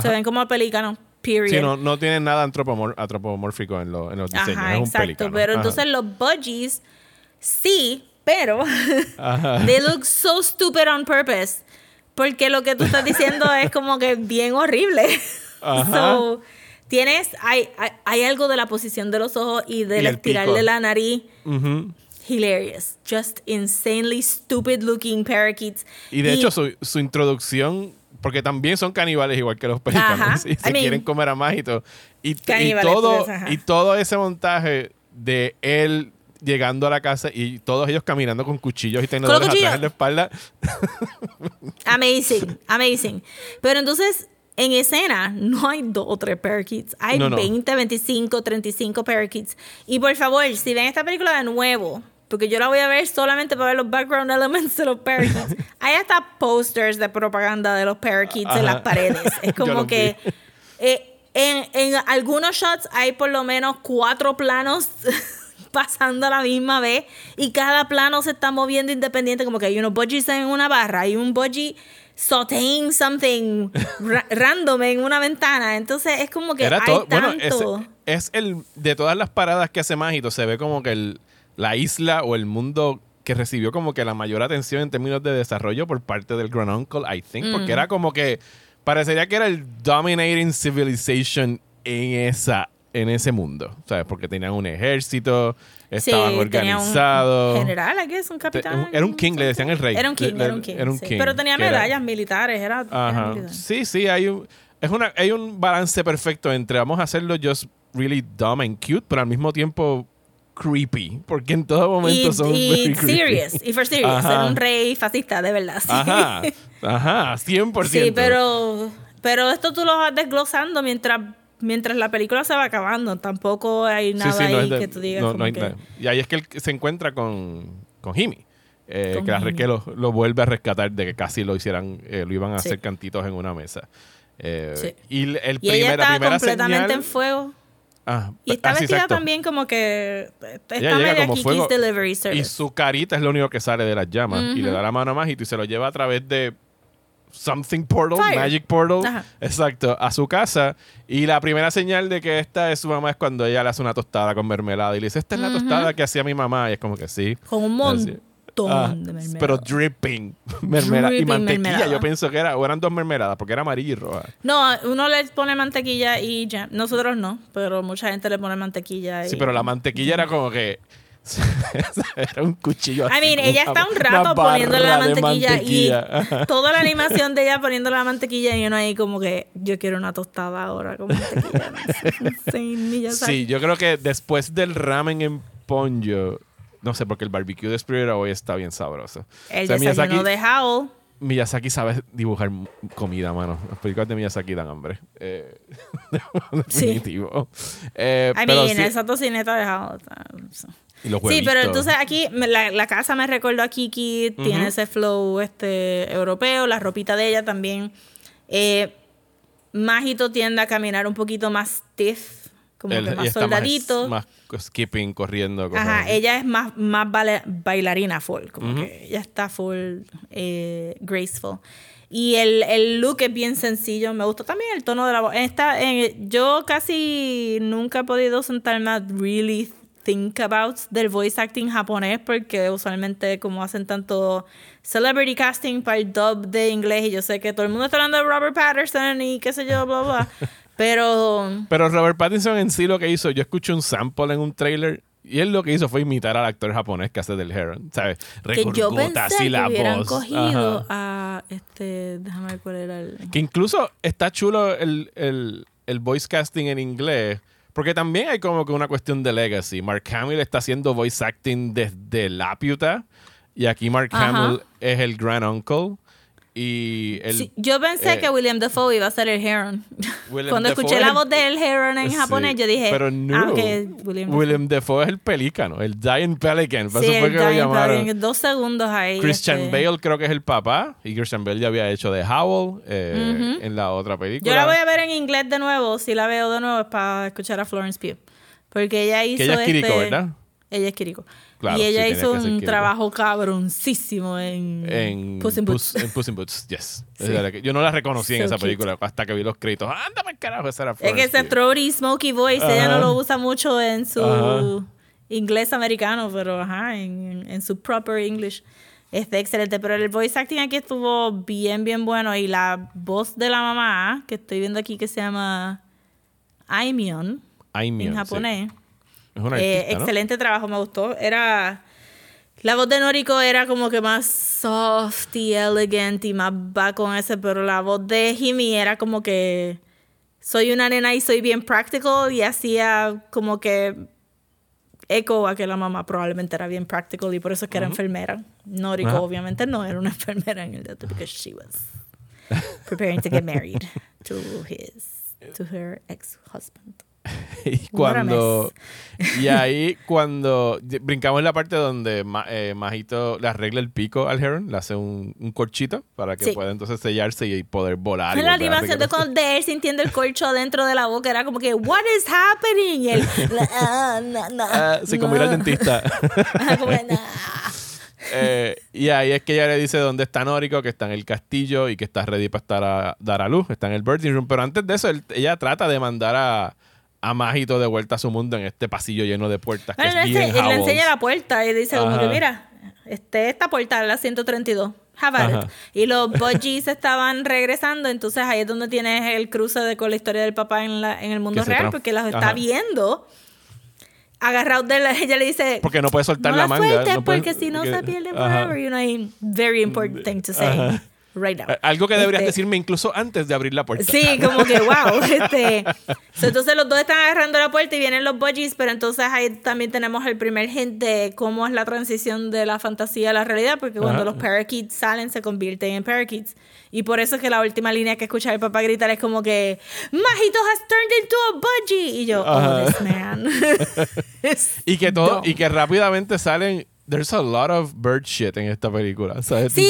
Se ven como pelícanos. Period. Sí, no, no tienen nada antropomórfico en, en los diseños. es un exacto. Pero entonces los budgies Sí, pero *laughs* they look so stupid on purpose. Porque lo que tú estás diciendo es como que bien horrible. *laughs* So, tienes, hay, hay, algo de la posición de los ojos y del estirarle la nariz. Hilarious. Just insanely stupid looking parakeets. Y de hecho, su, su, introducción, porque también son caníbales igual que los pelícanos. *laughs* Y se quieren comer a más y todo. Y, todo, y todo ese montaje de él llegando a la casa y todos ellos caminando con cuchillos y tenedores atrás en la espalda. Amazing, amazing. Pero entonces, en escena no hay dos o tres parakeets. Hay 20, 25, 35 parakeets. Y por favor, si ven esta película de nuevo, porque yo la voy a ver solamente para ver los background *laughs* elements de los parakeets. hay hasta posters de propaganda de los parakeets en las paredes. *laughs* Es como que... Eh, en, en algunos shots hay por lo menos cuatro planos *laughs* pasando a la misma vez y cada plano se está moviendo independiente, como que hay unos budgies en una barra, hay un budgie sauteing something *laughs* random en una ventana. Entonces es como que hay tanto. es, el de todas las paradas que hace Mágito, se ve como que el, la isla o el mundo que recibió como que la mayor atención en términos de desarrollo por parte del Grand Uncle, I think, porque era como que parecería que era el dominating civilization en esa en ese mundo, ¿sabes? Porque tenían un ejército, estaban organizados. general, aquí es un capitán. Era un king, le decían el rey. Era un king, era un king. Pero tenía medallas militares, era, Ajá. Sí, sí, hay un, es una, hay un balance perfecto entre vamos a hacerlo just really dumb and cute, pero al mismo tiempo creepy, porque en todo momento son y serious, y for serious, era un rey fascista, de verdad. Sí. Ajá, ajá, *laughs* 100%. Sí, pero, pero esto tú lo vas desglosando mientras mientras la película se va acabando, tampoco hay nada ahí que tú digas. Y ahí es que él se encuentra con, con Jimmy. Eh, que lo, lo, vuelve a rescatar de que casi lo hicieran, eh, lo iban a hacer cantitos en una mesa. Eh, y el y ella está completamente en fuego. Ah, y está vestida también como que está media Kiki's Delivery Service. Y su carita es lo único que sale de las llamas. Y le da la mano a Magito y se lo lleva a través de Something Portal, Magic Portal, exacto, a su casa. Y la primera señal de que esta es su mamá es cuando ella le hace una tostada con mermelada y le dice, esta es la tostada que hacía mi mamá. Y es como que sí. Con un montón ah, de mermelada. Pero dripping. *laughs* Mermelada. y mantequilla, yo pienso que era, o eran dos mermeladas, porque era amarilla y roja. No, uno le pone mantequilla y ya. Nosotros no, pero mucha gente le pone mantequilla. Y... Sí, pero la mantequilla era como que *laughs* Era un cuchillo. I mean, ella está un rato poniéndole la mantequilla, y *laughs* toda la animación de ella poniéndole la mantequilla y uno ahí como que yo quiero una tostada ahora con mantequilla. *laughs* sí, yo creo que después del ramen en ponyo, no sé, porque el barbecue de Spirit hoy está bien sabroso. El o desayuno de Howl. Miyazaki sabe dibujar comida, mano. Las películas de Miyazaki dan hambre. Eh, definitivo. Sí. Eh, I mean, esa tocineta de Howl sí, pero entonces aquí la, casa me recordó a Kiki, tiene ese flow este europeo, la ropita de ella también. Eh, tiende a caminar un poquito más stiff, como que más soldadito. Más, skipping, corriendo. Ajá, ella es más, más bailarina full, como que ella está full eh, graceful. Y el, el, look es bien sencillo. Me gustó también el tono de la voz. Esta, yo casi nunca he podido sentarme a really think about del voice acting japonés porque usualmente como hacen tanto celebrity casting para el dub de inglés y yo sé que todo el mundo está hablando de Robert Patterson y qué sé yo, bla, bla. *laughs* Pero... Pero Robert Pattinson en sí lo que hizo, yo escuché un sample en un trailer Y él lo que hizo fue imitar al actor japonés que hace del Heron, ¿sabes? Que yo pensé así que hubieran cogido a este, déjame ver cuál era el... Que incluso está chulo el, el, el voice casting en inglés, porque también hay como que una cuestión de legacy. Mark Hamill está haciendo voice acting desde Laputa y aquí Mark Hamill es el grand uncle. Y yo pensé eh, que William Dafoe iba a ser el Heron. *laughs* Cuando escuché la voz del Heron en japonés, yo dije, pero no. Ah, William, William Dafoe. es el pelícano, el Giant Pelican. Sí, el Giant Pelican. Dos segundos ahí. Christian este. Bale creo que es el papá. Y Christian Bale ya había hecho de Howl eh, en la otra película. Yo la voy a ver en inglés de nuevo. Si la veo de nuevo es para escuchar a Florence Pugh. Porque ella hizo que ella es Kiriko, este ¿verdad? Ella es Kiriko y ella hizo un trabajo cabroncísimo en, en Puss in Boots. en Puss in Boots, yes. Yo no la reconocí en esa película hasta que vi los créditos. ¡Ándame, carajo! Esa era Es que ese throaty, smoky voice, ella no lo usa mucho en su inglés americano, pero ajá, en, en, su proper English. Este, excelente, pero el voice acting aquí estuvo bien, bien bueno. Y la voz de la mamá, que estoy viendo aquí que se llama Aimion en japonés. Eh, excelente trabajo, me gustó. Era. La voz de Noriko era como que más soft y elegant y más va con ese, pero la voz de Himi era como que soy una nena y soy bien practical y hacía como que eco a que la mamá probablemente era bien practical y por eso es que era enfermera. Noriko obviamente no era una *laughs* enfermera en el dato porque she was preparing to get married to his to her ex-husband. *laughs* y cuando y ahí cuando brincamos en la parte donde eh, Majito le arregla el pico al Heron, le hace un, un corchito para que pueda entonces sellarse y poder volar. la animación de, de él sintiendo el corcho dentro de la boca era como que what is happening y él *laughs* ah, *laughs* ah, como ir al dentista. Eh, y ahí es que ella le dice dónde está Nórico, que está en el castillo y que está ready para estar a, dar a luz, está en el birthing room. Pero antes de eso, ella trata de mandar a, a Magito de vuelta a su mundo en este pasillo lleno de puertas. que es bien él le enseña la puerta y dice como que mira, este, esta puerta la 132. Have Y los Budgies estaban regresando, entonces ahí es donde tienes el cruce de, con la historia del papá en, la, en el mundo real, porque las está viendo agarrado de la, *laughs* ella le dice porque no puede soltar la manga no porque si no se pierde forever you know very important thing to say right now. Algo que deberías este, decirme incluso antes de abrir la puerta. Sí, como que wow. *laughs* Este, entonces los dos están agarrando la puerta y vienen los budgies, pero entonces ahí también tenemos el primer hint de cómo es la transición de la fantasía a la realidad, porque cuando los parakeets salen se convierten en parakeets. Y por eso es que la última línea que escucha el papá gritar es como que Majito has turned into a budgie. Y yo, oh, this man. *laughs* *laughs* y que todo, y que rápidamente salen There's a lot of bird shit en esta película. ¿sabes? Sí,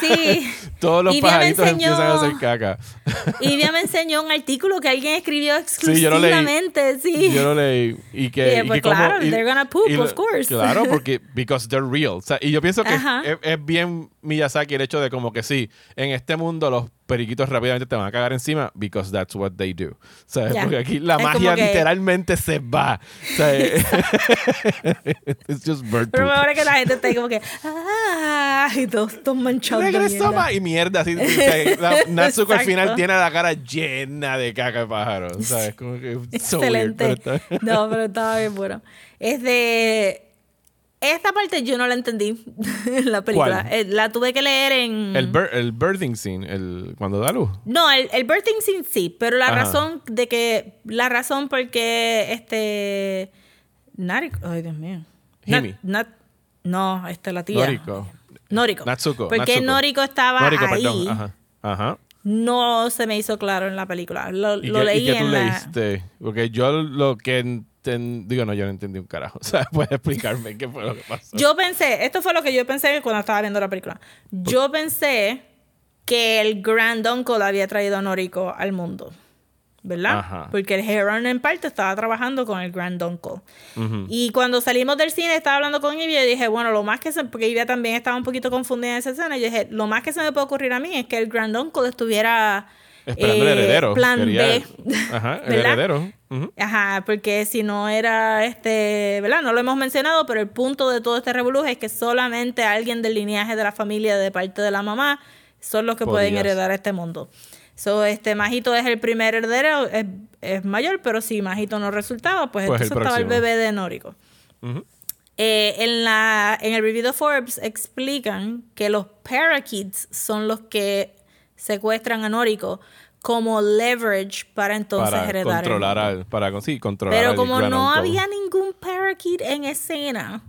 sí. *laughs* Todos los pajaritos empiezan a hacer caca. *laughs* Y me enseñó un artículo que alguien escribió exclusivamente. Sí, yo lo leí. Y que, pues claro, they're gonna poop, of course. Claro, *laughs* porque because they're real. O sea, y yo pienso que es, es, bien Miyazaki el hecho de como que sí, en este mundo los periquitos rápidamente te van a cagar encima because that's what they do. ¿Sabes? Porque aquí la magia literalmente se va. ¿sabes? *laughs* It's just bird Pero ahora que la gente está ahí como que ¡ah! y todos, todos manchados Regresó más y mierda. Así, *laughs* Natsuko al final tiene la cara llena de caca de pájaro. ¿Sabes? Como que Excelente. no, pero estaba bien bueno. Es de esta parte yo no la entendí *laughs* en la película. Eh, la tuve que leer en. El, el birthing scene, el, cuando da luz. No, el, el birthing scene sí, pero la razón de que. La razón por qué este. Nariko. Ay, Dios mío. Himi. no, esta la tía. Noriko. Noriko. Natsuko. Porque Noriko estaba Noriko, ahí. Perdón. Ajá. Ajá. No se me hizo claro en la película. Lo, lo leí ¿y qué tú en leíste? Porque yo lo que digo, no, yo no entendí un carajo. *laughs* O sea, puedes explicarme qué fue lo que pasó. Yo pensé, esto fue lo que yo pensé cuando estaba viendo la película. Yo pensé que el Grand Uncle había traído a Noriko al mundo. ¿Verdad? Porque el Heron en parte estaba trabajando con el Grand Uncle. Y cuando salimos del cine, estaba hablando con Ivy y dije, bueno, lo más que se. Porque Ivy también estaba un poquito confundida en esa escena. Y yo dije, lo más que se me puede ocurrir a mí es que el Grand Uncle estuviera Esperando el heredero. Plan B. Ajá, el heredero. Ajá, porque si no era este, ¿verdad? No lo hemos mencionado, pero el punto de todo este revolujo es que solamente alguien del lineaje de la familia de parte de la mamá son los que pueden heredar este mundo. So, este Majito es el primer heredero, es, mayor, pero si Majito no resultaba, pues, pues entonces estaba el bebé de Nórico. Eh, en, la, en el review de Forbes explican que los parakeets son los que secuestran a Noriko como leverage para entonces para heredar controlar al, para sí, controlar pero como no había ningún parakeet en escena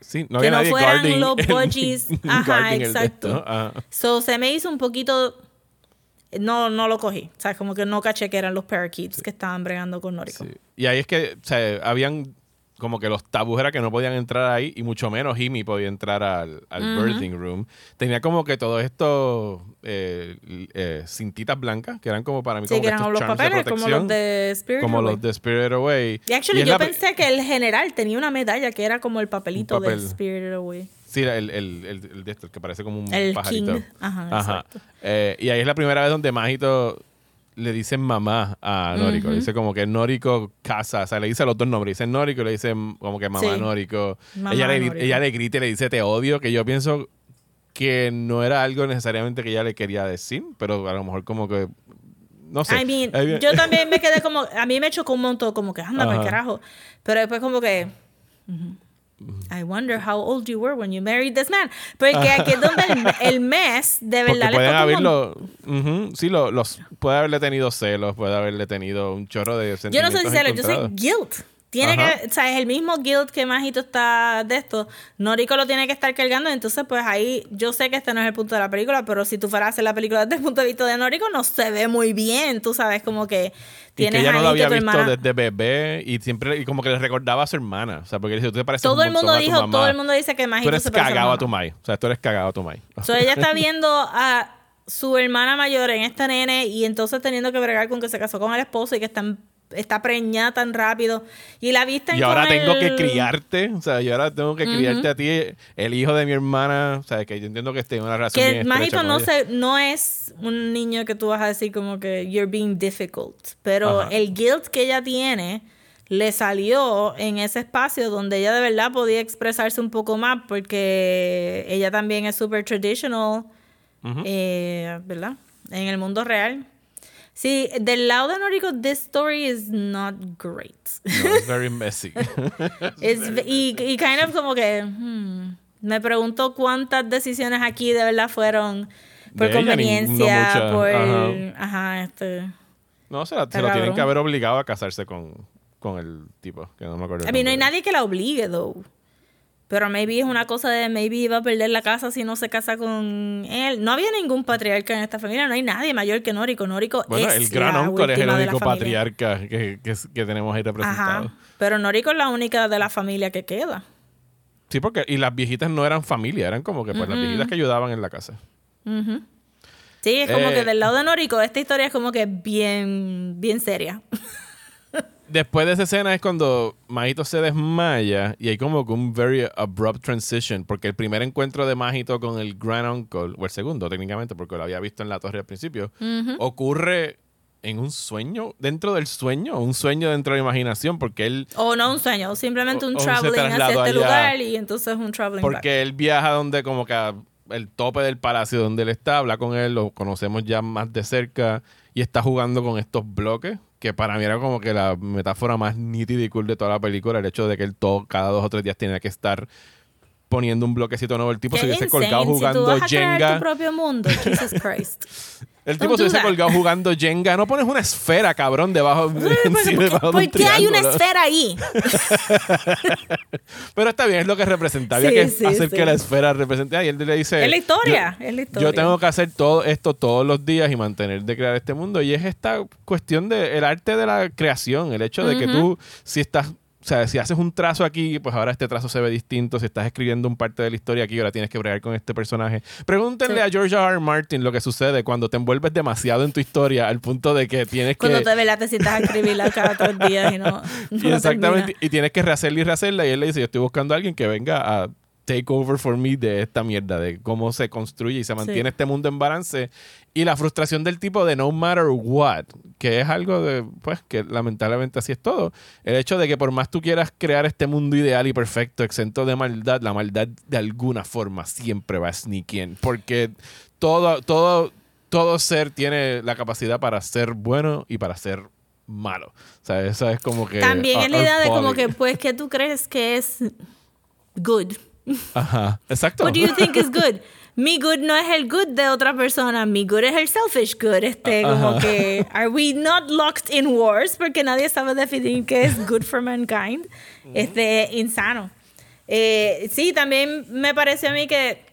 sí, no había que no fueran los *laughs* budgies *laughs* ajá exacto. so se me hizo un poquito no, no lo cogí. O sea, como que no caché que eran los parakeets que estaban bregando con Noriko. Y ahí es que, o sea, habían como que los tabús era que no podían entrar ahí y mucho menos Jimmy podía entrar al, al birthing room. Tenía como que todos estos eh, eh, cintitas blancas que eran como para mí sí, como que eran los papeles como los de Spirit como los de Spirit Away. Y actually yo pensé que el general tenía una medalla que era como el papelito de Spirit Away. Sí, el, el, el, de esto, que parece como un el pajarito. King. Ajá, Ajá. Eh, y ahí es la primera vez donde Majito le dicen mamá a Noriko. Dice como que Noriko casa, o sea, le dice los dos nombres. Dice Noriko y le dice como que mamá Noriko. ella, le, ella le grita y le dice te odio, que yo pienso que no era algo necesariamente que ella le quería decir, pero a lo mejor como que no sé. I mean, yo también me quedé como, a mí me chocó un montón, como que anda para carajo. Pero después como que... I wonder how old you were when you married this man. Porque aquí es donde el, *laughs* mes de verdad le pueden haberlo, Sí, los, puede haberle tenido celos, puede haberle tenido un chorro de sentimientos Yo no soy celos, yo soy guilt. Tiene que, o sea, es el mismo guilt que Majito está de esto. Noriko lo tiene que estar cargando. Entonces, pues ahí, yo sé que este no es el punto de la película, pero si tú fueras a hacer la película desde el punto de vista de Noriko, no se ve muy bien. Tú sabes, como que tienes y que ella no lo había visto desde bebé y siempre, y como que le recordaba a su hermana. O sea, porque dice, tú te pareces Todo el mundo dijo, todo el mundo dice que Majito Tú eres cagado a, tu mai. O sea, tú eres cagado a tu mai. So, ella está *laughs* viendo a su hermana mayor en esta nene y entonces teniendo que bregar con que se casó con el esposo y que están está preñada tan rápido. Y la vista Y ahora tengo que criarte, o sea, yo ahora tengo que criarte a ti, el hijo de mi hermana, o sea, que yo entiendo que esté en una relación que Majito no, se, no es un niño que tú vas a decir como que you're being difficult, pero el guilt que ella tiene le salió en ese espacio donde ella de verdad podía expresarse un poco más porque ella también es super traditional, eh, ¿verdad? En el mundo real. Sí, del lado de Noriko, this story is not great. No, it's very messy. *laughs* y, y kind of como que hmm, me pregunto cuántas decisiones aquí de verdad fueron por conveniencia, por ajá. este No, se, la, se lo tienen que haber obligado a casarse con, con el tipo, que no me acuerdo. A mí no hay nadie que la obligue, though. Pero maybe es una cosa de maybe iba a perder la casa si no se casa con él. No había ningún patriarca en esta familia, no hay nadie mayor que Noriko. Noriko bueno, el gran oncle es el único patriarca que, que, tenemos ahí representado. Ajá. Pero Noriko es la única de la familia que queda. Sí, porque y las viejitas no eran familia, eran como que pues, las viejitas que ayudaban en la casa. Sí, es como que eh, del lado de Noriko esta historia es como que bien, bien seria. *laughs* después de esa escena es cuando Majito se desmaya y hay como un very abrupt transition porque el primer encuentro de Majito con el Grand Uncle, o el segundo técnicamente porque lo había visto en la torre al principio, ocurre en un sueño, dentro del sueño, un sueño dentro de la imaginación, porque él... O no un sueño, simplemente un traveling hacia este lugar y entonces un traveling Porque él viaja donde como que el tope del palacio donde él está, habla con él, lo conocemos ya más de cerca y está jugando con estos bloques que para mí era como que la metáfora más nítida y cool de toda la película, el hecho de que él todo, cada dos o tres días tiene que estar poniendo un bloquecito nuevo. El tipo se hubiese colgado jugando si Jenga. Tu propio mundo, Jesus *laughs* Christ. El tipo se hubiese colgado jugando Jenga. No pones una esfera, cabrón, debajo, ¿Por qué hay una esfera ahí? *laughs* Pero está bien, es lo que representa. Había que hacer que la esfera represente. Y él le dice... Es la historia, es la historia. Yo tengo que hacer todo esto todos los días y mantener de crear este mundo. Y es esta cuestión del arte de la creación. El hecho de que tú, si estás o sea, si haces un trazo aquí, pues ahora este trazo se ve distinto. Si estás escribiendo un parte de la historia aquí, ahora tienes que bregar con este personaje. Pregúntenle a George R. R. Martin lo que sucede cuando te envuelves demasiado en tu historia al punto de que tienes que. Cuando te velas, te sientas a escribirla cada tres días y no. *laughs* exactamente. Y tienes que rehacerla y rehacerla. Y él le dice: Yo estoy buscando a alguien que venga a take over for me de esta mierda, de cómo se construye y se mantiene este mundo en balance. Y la frustración del tipo de no matter what, que es algo de, pues, que lamentablemente así es todo. El hecho de que por más tú quieras crear este mundo ideal y perfecto, exento de maldad, la maldad de alguna forma siempre va a sneak in. Porque todo, todo, todo ser tiene la capacidad para ser bueno y para ser malo. O sea, esa es como que... También es la idea de como que, pues, ¿qué tú crees que es good? Ajá, exacto. What do you think is good? *laughs* Mi good no es el good de otra persona, mi good es el selfish good. Este, como que, are we not locked in wars? Porque nadie sabe definir qué es good for mankind. *laughs* Este, insano. Eh, sí, también me parece a mí que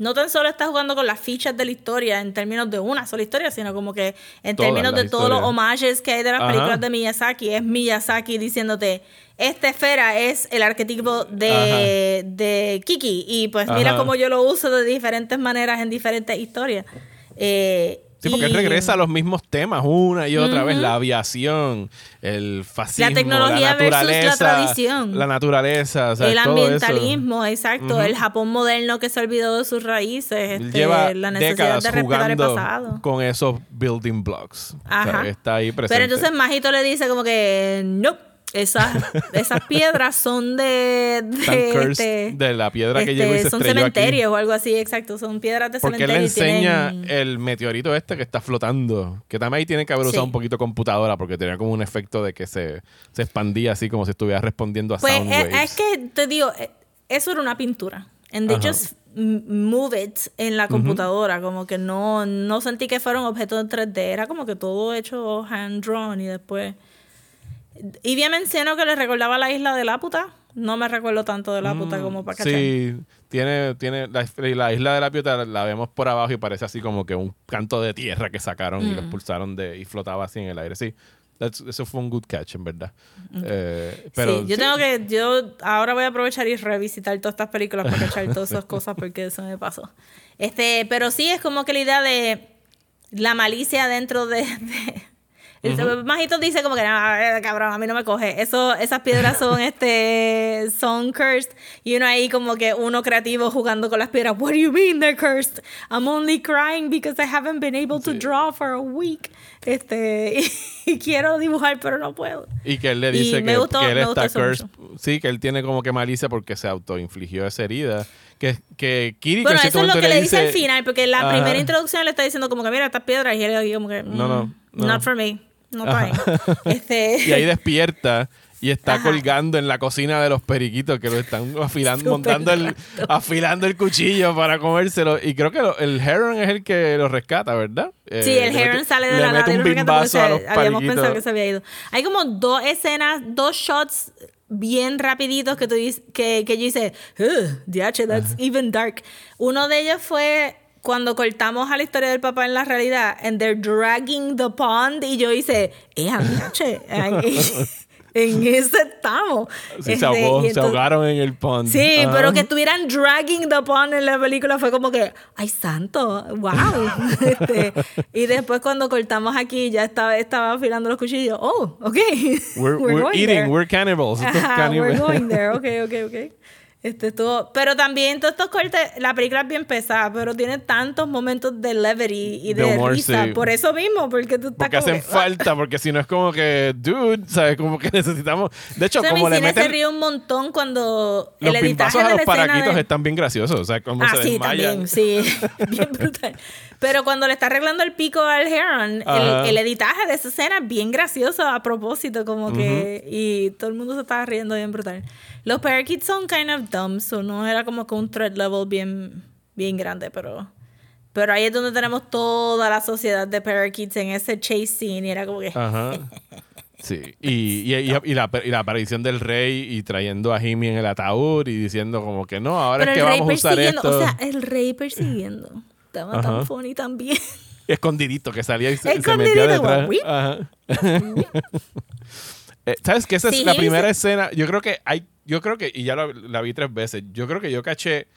no tan solo está jugando con las fichas de la historia en términos de una sola historia, sino como que en términos de todos los homajes que hay de las películas de Miyazaki. Es Miyazaki diciéndote, esta esfera es el arquetipo de, de Kiki. Y pues mira cómo yo lo uso de diferentes maneras en diferentes historias. Eh, Sí, porque él regresa a los mismos temas una y otra vez. La aviación, el fascismo, la tecnología la versus la tradición. La naturaleza, el ambientalismo, exacto. El Japón moderno que se olvidó de sus raíces. Este, Lleva la necesidad de respetar el pasado. Con esos building blocks. Ajá. está ahí presente. Pero entonces Majito le dice como que, no esas, esas piedras son de. De, este, de la piedra que llegó y se Son cementerios o algo así, exacto. Son piedras de cementerio. Porque él enseña el meteorito este que está flotando. Que también ahí tiene que haber usado un poquito computadora porque tenía como un efecto de que se, se expandía así como si estuviera respondiendo a pues sound es, es, que te digo, eh, eso era una pintura. And they just move it en la computadora. Como que no, no sentí que fuera un objeto en 3D. Era como que todo hecho hand drawn y después. Y bien mencionó que le recordaba la isla de Laputa. No me recuerdo tanto de Laputa mm, como para cachar. Sí, tiene, tiene la, isla de Laputa la vemos por abajo y parece así como que un canto de tierra que sacaron y lo mm. expulsaron de y flotaba así en el aire. Sí, eso fue un good catch, en verdad. Eh, pero, sí, yo tengo que, yo ahora voy a aprovechar y revisitar todas estas películas para *laughs* cachar todas esas cosas porque eso me pasó. Este, pero sí es como que la idea de la malicia dentro de el Majito dice como que, no, cabrón, a mí no me coge. Eso, esas piedras son, *laughs* este, son cursed. Y uno ahí como que uno creativo jugando con las piedras. What do you mean they're cursed? I'm only crying because I haven't been able to draw for a week. Este, *laughs* y, quiero dibujar, pero no puedo. Y que él le dice que, él está cursed. Sí, que él tiene como que malicia porque se autoinfligió esa herida que, que Kiri bueno eso es lo que le dice, al final porque la primera introducción le está diciendo como que mira estas piedras y él como que no, no, mm, no, not for me no Este... *laughs* y ahí despierta y está colgando en la cocina de los periquitos que lo están afilando, montando el, afilando el cuchillo para comérselo. Y creo que el Heron es el que lo rescata, ¿verdad? Sí, el eh, Heron sale de la nada. Habíamos pensado que se había ido. Hay como dos escenas, dos shots bien rapiditos que tú que, que yo hice, DH, that's even dark. Uno de ellos fue cuando cortamos a la historia del papá en la realidad, and they're dragging the pond, y yo hice, eh, che, *laughs* en ese estamos. se, este, ahogaron en el pond. Sí, pero que estuvieran dragging the pond en la película fue como que, ay santo, wow. *laughs* *laughs* este, y después cuando cortamos aquí ya estaba, estaba afilando los cuchillos. Oh, ok. We're, we're, eating, we're cannibals. we're going there, ok, ok, ok. Este estuvo, pero también todos estos cortes, la película es bien pesada, pero tiene tantos momentos de levity y de, risa. Por eso mismo, porque tú estás Porque hacen falta, porque si no es como que, dude, ¿sabes? Como que *laughs* necesitamos. De hecho, como le meten. se ríe un montón cuando los el editaje a los paraquitos están bien graciosos. O sea, como ah, se sí, también, sí. *laughs* bien *laughs* brutal. Pero cuando le está arreglando el pico al Heron, el, editaje de esa escena es bien gracioso a propósito, como que. Y todo el mundo se estaba riendo bien brutal. Los parakeets son kind of dumb, so no era como que un threat level bien, bien grande, pero. Pero ahí es donde tenemos toda la sociedad de parakeets en ese chase scene y era como que. *laughs* Ajá. Sí, y, y, y, la, y, la, aparición del rey y trayendo a Jimmy en el ataúd y diciendo como que no, ahora es que vamos a usar esto. O sea, el rey persiguiendo. Estaba tan funny también. *laughs* Escondidito, que salía y se, metía detrás. Ajá. *laughs* Eh, ¿Sabes qué? Esa es la primera escena. Yo creo que hay yo creo que, y ya la vi tres veces, yo creo que yo caché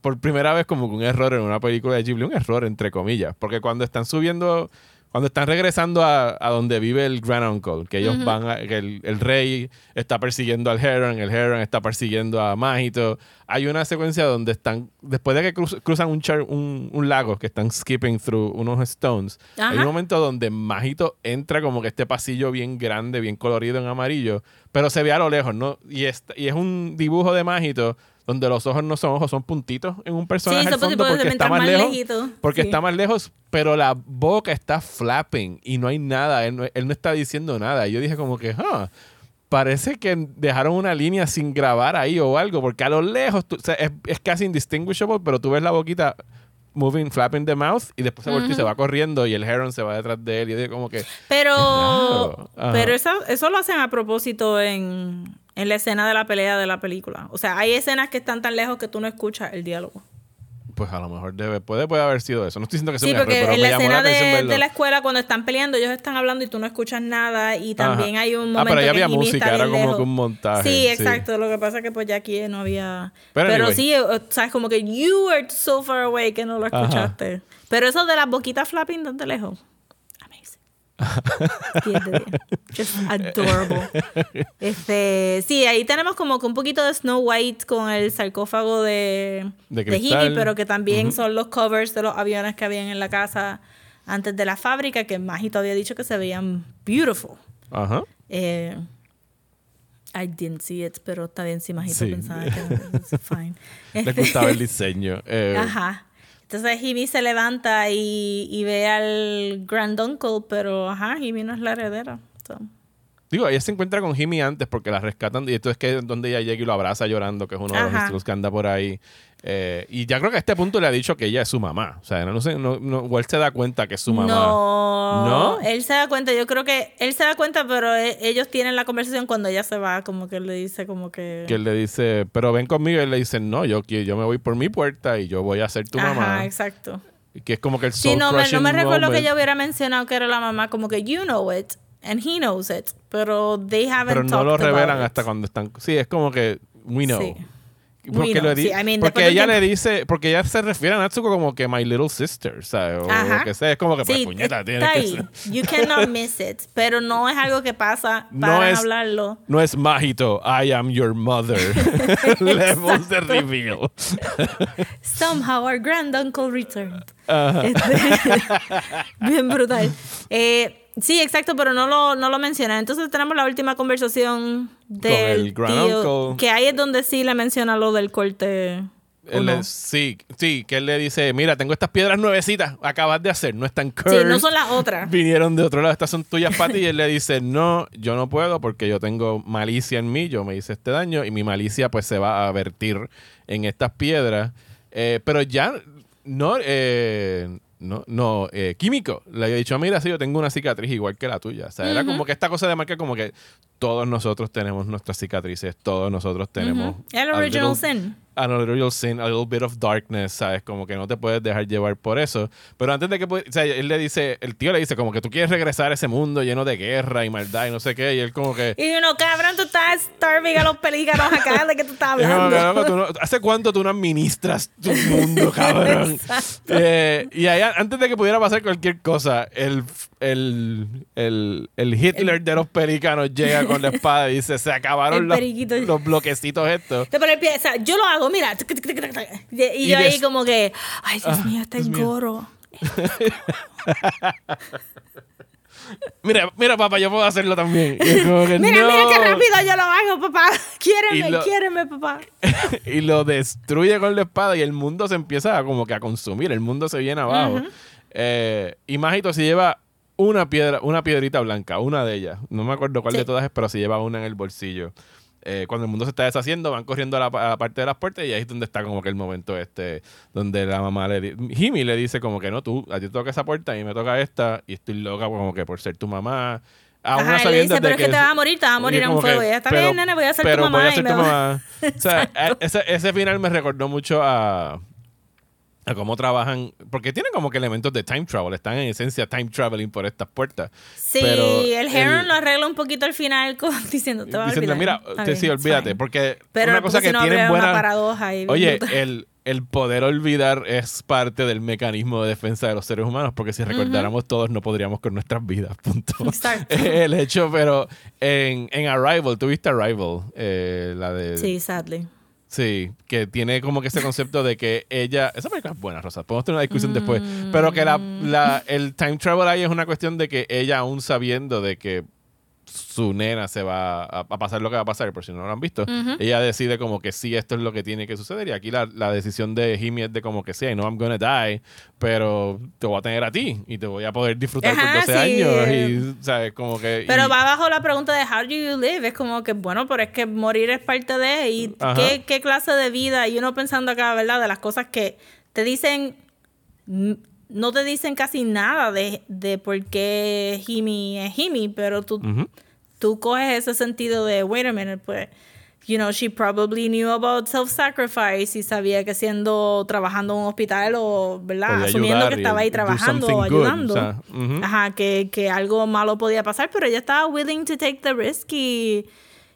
por primera vez como un error en una película de Ghibli, un error entre comillas, porque cuando están subiendo, cuando están regresando a, donde vive el Grand Uncle, que ellos van, a, que el, rey está persiguiendo al Heron, el Heron está persiguiendo a Majito, hay una secuencia donde están, después de que cruzan un, un, lago, que están skipping through unos stones, hay un momento donde Majito entra como que este pasillo bien grande, bien colorido en amarillo, pero se ve a lo lejos, ¿no? Y es, y es un dibujo de Majito donde los ojos no son ojos, son puntitos en un personaje al fondo porque está más, lejos. Porque está más lejos, pero la boca está flapping y no hay nada. Él no, él no está diciendo nada. Y yo dije como que, ah, parece que dejaron una línea sin grabar ahí o algo, porque a lo lejos es, casi indistinguishable, pero tú ves la boquita moving, flapping the mouth y después se vuelve y se va corriendo y el heron se va detrás de él y yo como que... Pero, pero eso, eso lo hacen a propósito en, en la escena de la pelea de la película. O sea, hay escenas que están tan lejos que tú no escuchas el diálogo pues a lo mejor debe, puede, puede haber sido eso. No estoy diciendo que sea sí, un porque en la escena de, la escuela, cuando están peleando, ellos están hablando y tú no escuchas nada. Y también hay un momento. Ah, pero ya había música, era como que un montaje. Sí, exacto. Lo que pasa es que pues ya aquí no había. Pero, sí, sabes, como que you are so far away que no lo escuchaste. Pero eso de las boquitas flapping, ¿dónde lejos? Just adorable. Este, sí, ahí tenemos como que un poquito de Snow White con el sarcófago de, de, pero que también son los covers de los aviones que habían en la casa antes de la fábrica, que Magito había dicho que se veían beautiful. Ajá. Eh, I didn't see it, pero está bien si Magito pensaba que era fine. *laughs* Le gustaba el *laughs* diseño. Eh, Ajá. Entonces Jimmy se levanta y, ve al Grand Uncle, pero ajá, Jimmy no es la heredera. Digo, ella se encuentra con Jimmy antes porque la rescatan y esto es que donde ella llega y lo abraza llorando, que es uno de los que anda por ahí. Eh, y ya creo que a este punto le ha dicho que ella es su mamá. O sea, no sé, no, no, él se da cuenta que es su mamá. No, no, él se da cuenta. Yo creo que él se da cuenta, pero e, ellos tienen la conversación cuando ella se va, como que él le dice, como que. Que él le dice, pero ven conmigo. Y él le dice, no, yo, yo me voy por mi puerta y yo voy a ser tu mamá. Ajá, exacto. Y que es como que el Sí, no me, no me recuerdo que ella hubiera mencionado que era la mamá, como que you know it. And he knows it. Pero they haven't Pero no lo revelan hasta cuando están. Sí, es como que we know. Sí. Porque, lo porque ella le dice, porque ella se refiere a Natsuko como que my little sister, ¿sabes? O lo que sea, es como que pues, puñeta, tiene que ser. You cannot *laughs* miss it, pero no es algo que pasa para no es, hablarlo. No es mágico, I am your mother. *laughs* *laughs* Levels de reveal. Somehow our grand uncle returned. Este, bien brutal. Eh, Sí, exacto, pero no lo, no lo menciona. Entonces tenemos la última conversación del tío, que ahí es donde sí le menciona lo del corte. sí, sí, que él le dice, mira, tengo estas piedras nuevecitas, acabas de hacer, no están curved. Sí, no son las otras. *laughs* Vinieron de otro lado, estas son tuyas para ti. Y él le dice, no, yo no puedo porque yo tengo malicia en mí, yo me hice este daño y mi malicia pues se va a vertir en estas piedras. Eh, pero ya, no, eh, no, no, eh, químico. Le había dicho, mira, sí, yo tengo una cicatriz igual que la tuya. O sea, era como que esta cosa de marca como que todos nosotros tenemos nuestras cicatrices, todos nosotros tenemos... El original sin a little sin, a little bit of darkness, ¿sabes? Como que no te puedes dejar llevar por eso. Pero antes de que, o sea, él le dice, el tío le dice como que tú quieres regresar a ese mundo lleno de guerra y maldad y no sé qué, y él como que... Y uno, cabrón, tú estás starving a los pelícanos acá, ¿de qué tú estás *laughs* hablando? ¿Hace cuánto tú no administras tu mundo, *laughs* cabrón? eh, y allá, antes de que pudiera pasar cualquier cosa, el, el, el, el Hitler de los pelícanos llega con la espada y dice, se acabaron los, los, bloquecitos estos. Pero yo lo hago mira. Y, yo ahí como que, ay, Dios ah, mío, está en coro. *laughs* mira, mira, papá, yo puedo hacerlo también. *laughs* mira, mira qué rápido yo lo hago, papá. *laughs* Quiéreme, papá. y lo destruye con la espada y el mundo se empieza a, como que a consumir. El mundo se viene abajo. Eh, y Mágito se lleva una piedra, una piedrita blanca, una de ellas. No me acuerdo cuál de todas es, pero se lleva una en el bolsillo. Eh, cuando el mundo se está deshaciendo, van corriendo a la, parte de las puertas y ahí es donde está como que el momento este, donde la mamá le Jimmy le dice como que no, tú, a ti te toca esa puerta y me toca esta y estoy loca como que por ser tu mamá. Aún Ajá, le dice, pero es que, te vas a morir, te vas a morir en un fuego. ya está bien, nene, voy a ser tu mamá. Voy a ser tu mamá. o sea, *laughs* ese, ese final me recordó mucho a a cómo trabajan, porque tienen como que elementos de time travel, están en esencia time traveling por estas puertas. Sí, el Heron lo arregla un poquito al final *laughs* diciendo, te olvidar. Mira, sí, olvídate, porque pero una cosa que no tienen buena... paradoja Oye, el, el poder olvidar es parte del mecanismo de defensa de los seres humanos, porque si recordáramos todos no podríamos con nuestras vidas, *laughs* punto. el hecho, pero en, en Arrival, ¿tuviste Arrival? Eh, la de... Sí, sadly. Sí, que tiene como que ese concepto de que ella. Esa película es buena, Rosa. Podemos tener una discusión después. Pero que la, el time travel ahí es una cuestión de que ella, aún sabiendo de que su nena se va a, pasar lo que va a pasar, por si no lo han visto, ella decide como que sí, esto es lo que tiene que suceder. Y aquí la, decisión de Jimmy es de como que sí, know I'm gonna die, pero te voy a tener a ti y te voy a poder disfrutar por 12 años. Y, ¿sabes? Como que, pero va bajo la pregunta de how do you live. Es como que, bueno, pero es que morir es parte de. ¿Y qué, qué clase de vida? Y uno pensando acá, ¿verdad? De las cosas que te dicen no te dicen casi nada de, de por qué Jimmy es Jimmy, pero tú, tú coges ese sentido de, wait a minute, pues, you know, she probably knew about self-sacrifice y sabía que siendo, trabajando en un hospital o, ¿verdad? Asumiendo que estaba ahí trabajando o ayudando, ajá, que, que, algo malo podía pasar, pero ella estaba willing to take the risk y,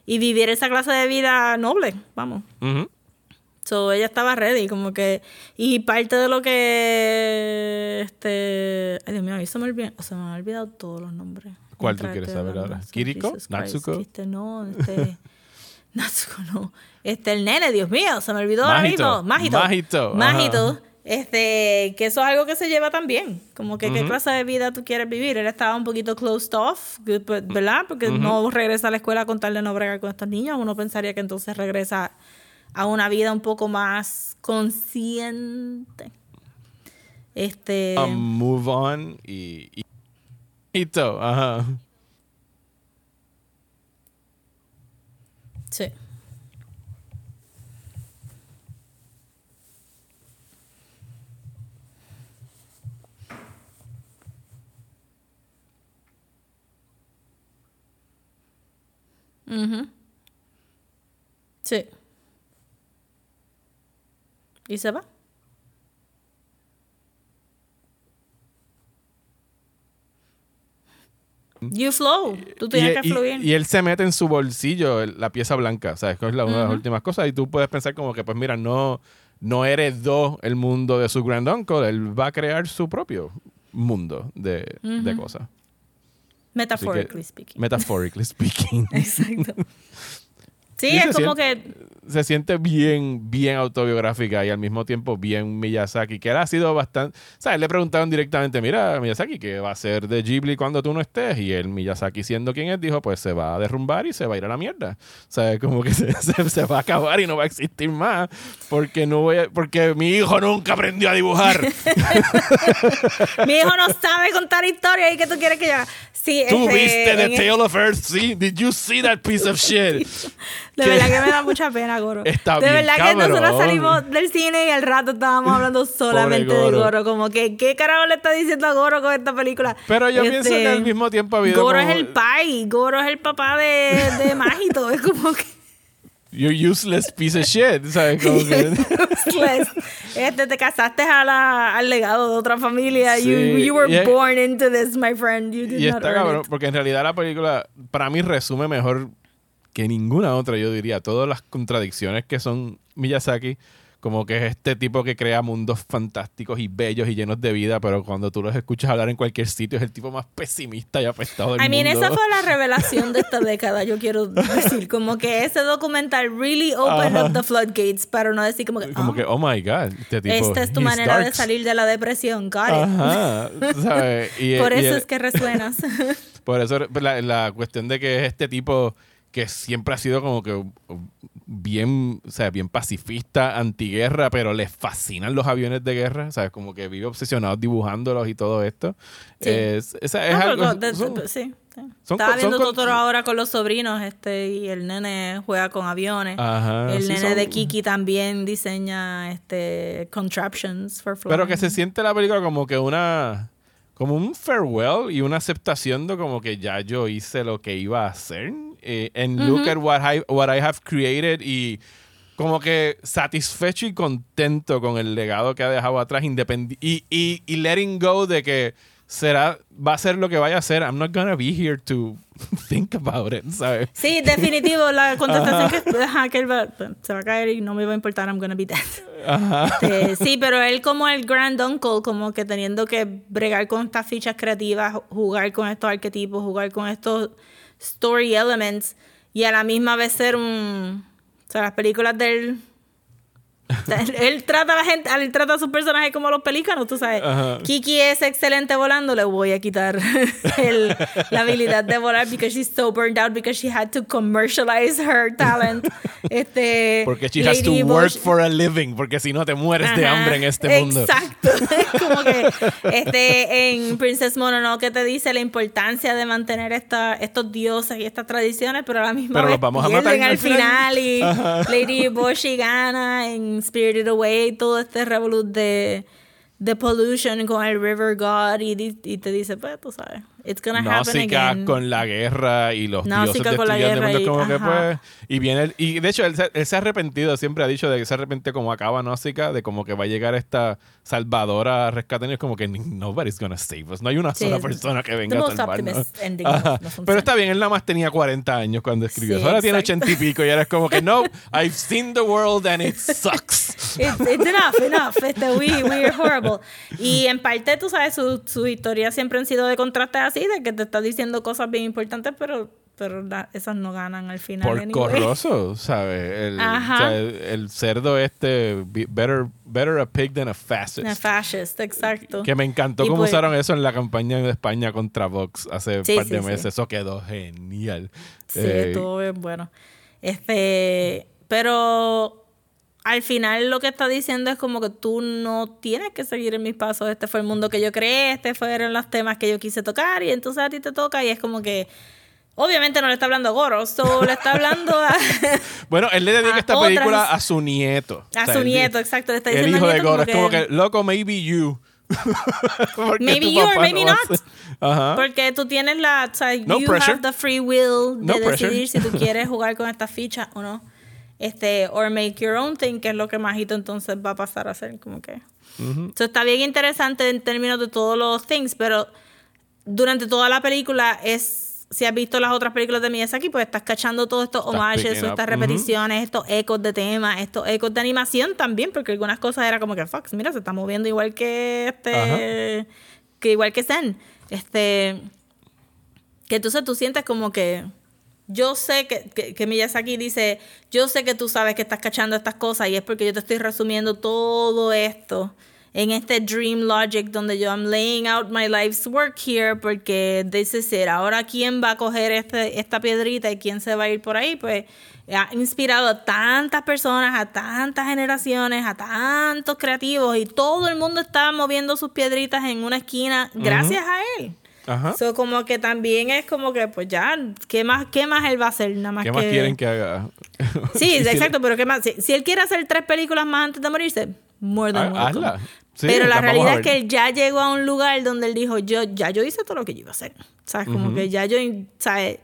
y vivir esa clase de vida noble, vamos. So, ella estaba ready, como que. Y parte de lo que. Este. Ay, Dios mío, a mí se me, olvidó, se me han olvidado todos los nombres. ¿Cuál tú quieres saber ahora? ¿Kiriko? ¿Natsuko? Este, no, este. *laughs* Natsuko, no. Este, el nene, Dios mío, se me olvidó ahora mismo. Mágito. Mágito. Mágito. Este, que eso es algo que se lleva también. Como que qué clase de vida tú quieres vivir. Él estaba un poquito closed off, ¿verdad? Porque no regresa a la escuela a contarle no bregar con estos niños. Uno pensaría que entonces regresa a una vida un poco más consciente. Este. move on y. y, todo, ajá. Sí. Sí. Y se va. You flow. Tú tienes que fluir. Y, él se mete en su bolsillo la pieza blanca. ¿Sabes? Que es la, una de las últimas cosas. Y tú puedes pensar como que, pues mira, no, no heredó el mundo de su grand uncle. Él va a crear su propio mundo de, de cosas. Metaphorically speaking. Metaphorically *laughs* speaking. Exacto. Sí, es como que se siente bien, bien autobiográfica y al mismo tiempo bien Miyazaki, que él ha sido bastante... ¿Sabes? Le preguntaron directamente, mira, Miyazaki, ¿qué va a ser de Ghibli cuando tú no estés? Y el Miyazaki, siendo quien es, dijo, pues se va a derrumbar y se va a ir a la mierda. O sea, como que *laughs* se, se, va a acabar y no va a existir más porque, no voy porque mi hijo nunca aprendió a dibujar. *laughs* mi hijo no sabe contar historias y que tú quieres que yo Sí, Tú este, viste The Tale of Earth, sí. Did you see that piece of *laughs* shit? De verdad que me da mucha pena, Goro. *laughs* Está de verdad que nosotros salimos del cine y al rato estábamos *laughs* hablando solamente de Goro. Como que, ¿qué carajo le está diciendo a Goro con esta película? Pero yo pienso que al este, mismo tiempo ha habido. Goro es el pai, Goro es el papá de, de *laughs* Mágito. Es como que. You're useless piece of shit. ¿Sabes? Como que... useless. Este, te casaste a la, al legado de otra familia. you, you, were born into this, my friend. You did y está cabrón, porque en realidad la película, para mí, resume mejor que ninguna otra, yo diría. Todas las contradicciones que son Miyazaki como que es este tipo que crea mundos fantásticos y bellos y llenos de vida, pero cuando tú los escuchas hablar en cualquier sitio es el tipo más pesimista y apestado del I mean, esa fue la *laughs* revelación de esta década, yo quiero decir. Como que ese documental really opened up the floodgates, pero no decir como que... Como que, oh my God, este tipo... Esta es tu manera de salir de la depresión. Ajá, ¿sabes? *laughs* por eso es que resuenas. *laughs* por eso la, la cuestión de que es este tipo que siempre ha sido como que bien, o sea, bien pacifista, antiguerra, pero le fascinan los aviones de guerra, ¿sabes? Como que vive obsesionado dibujándolos y todo esto. Sí. Es, es, algo, sí, Estaba viendo Totoro ahora con los sobrinos, este, y el nene juega con aviones. el nene de Kiki también diseña este contraptions for flying. Pero que se siente la película como que una como un farewell y una aceptación de como que ya yo hice lo que iba a hacer eh, and look at what I, what I have created y como que satisfecho y contento con el legado que ha dejado atrás y, y, y letting go de que será va a ser lo que vaya a ser. I'm not gonna be here to *laughs* think about it ¿sabes? sí definitivo la *laughs* contestación que, que él va, se va a caer y no me va a importar I'm gonna be dead. Este, sí pero él como el grand uncle como que teniendo que bregar con estas fichas creativas jugar con estos arquetipos jugar con estos story elements y a la misma vez ser un... O sea, las películas del él trata a la gente, él trata a sus personajes como los pelícanos, tú sabes. Kiki es excelente volando, le voy a quitar *laughs* la habilidad de volar because she's so burned out because she had to commercialize her talent. *laughs* Este, porque she has to work for a living, porque si no te mueres de hambre en este mundo. Exacto. *laughs* como que este en Princess Mononoke te dice la importancia de mantener esta, estos dioses y estas tradiciones, pero a la misma pero vez los vamos a matar al final, y Lady Boshi gana en Spirited Away, todo este revolut de, pollution con el River God y, y te dice, pues tú sabes. It's gonna happen again. con la guerra y los dioses destruyendo el mundo. Como que pues, y viene y de hecho él, se ha arrepentido, siempre ha dicho de que se arrepiente como acaba Náusica, de como que va a llegar esta salvadora a rescatarnos, como que nobody's gonna save us. No hay una sola persona que venga a salvarnos. Pero está bien, él nada más tenía 40 años cuando escribió. Ahora tiene 80 y pico y ahora es como que no, I've seen the world and it sucks. it's, enough, enough. Este, we, we are horrible. Y en parte, tú sabes, su, su historia siempre han sido de contrastes de que te está diciendo cosas bien importantes, pero pero esas no ganan al final. Por corroso, *laughs* ¿sabes? El, cerdo este, better, better a pig than a fascist. A fascist, exacto. Que me encantó cómo pues usaron eso en la campaña de España contra Vox hace un par de meses. Eso quedó genial. Sí, eh, estuvo bien bueno. Este, pero al final lo que está diciendo es como que tú no tienes que seguir en mis pasos. Este fue el mundo que yo creé, este fueron los temas que yo quise tocar y entonces a ti te toca y es como que... Obviamente no le está hablando a Goro, solo le está hablando a. *laughs* bueno, él le dedica esta película a su nieto. A su nieto, exacto. Le está diciendo el hijo de Goro. Es como que, loco, maybe you. *laughs* maybe you or maybe not. Porque tú tienes la. O sea, you have the free will de decidir si tú *laughs* quieres jugar con esta ficha o no este, or make your own thing, que es lo que Majito entonces va a pasar a hacer, como que. Eso está bien interesante en términos de todos los things, pero durante toda la película es, si has visto las otras películas de Miyazaki, pues estás cachando todos estos homages, estas repeticiones, estos ecos de temas, estos ecos de animación también, porque algunas cosas era como que, Fox, mira, se está moviendo igual que este, que igual que Zen. Este, que entonces tú sientes como que yo sé que, que, que, Miyazaki dice, yo sé que tú sabes que estás cachando estas cosas y es porque yo te estoy resumiendo todo esto en este dream logic donde yo am laying out my life's work here porque dice ser ahora quién va a coger este, esta piedrita y quién se va a ir por ahí pues ha inspirado a tantas personas a tantas generaciones a tantos creativos y todo el mundo está moviendo sus piedritas en una esquina gracias a él Ajá. como que también es como que, pues ya, ¿qué más, qué más él va a hacer? Nada más ¿Qué más quieren que haga? sí, *laughs* exacto, pero ¿qué más? Si, él quiere hacer tres películas más antes de morirse, more than pero la realidad es que él ya llegó a un lugar donde él dijo, yo ya yo hice todo lo que yo iba a hacer. ¿Sabes? Como que ya yo, ¿sabes?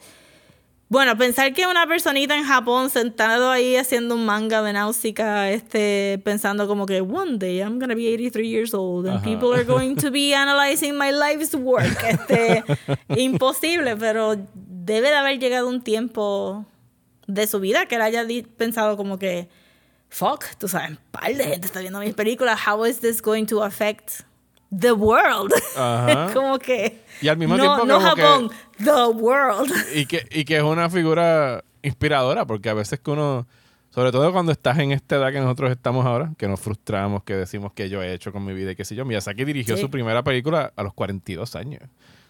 Bueno, pensar que una personita en Japón sentado ahí haciendo un manga de Náusica, este, pensando como que one day I'm gonna be 83 years old and people are going to be *laughs* analyzing my life's work. Este, *laughs* imposible, pero debe de haber llegado un tiempo de su vida que él haya pensado como que, fuck, tú sabes, un par de gente está viendo mis películas, how is this going to affect the world. *laughs* como que. Y al mismo tiempo. No Japón, the world. *laughs* Y que, y que es una figura inspiradora, porque a veces que uno. Sobre todo cuando estás en esta edad que nosotros estamos ahora, que nos frustramos, que decimos que yo he hecho con mi vida y qué sé yo. Miyazaki dirigió su primera película a los 42 años.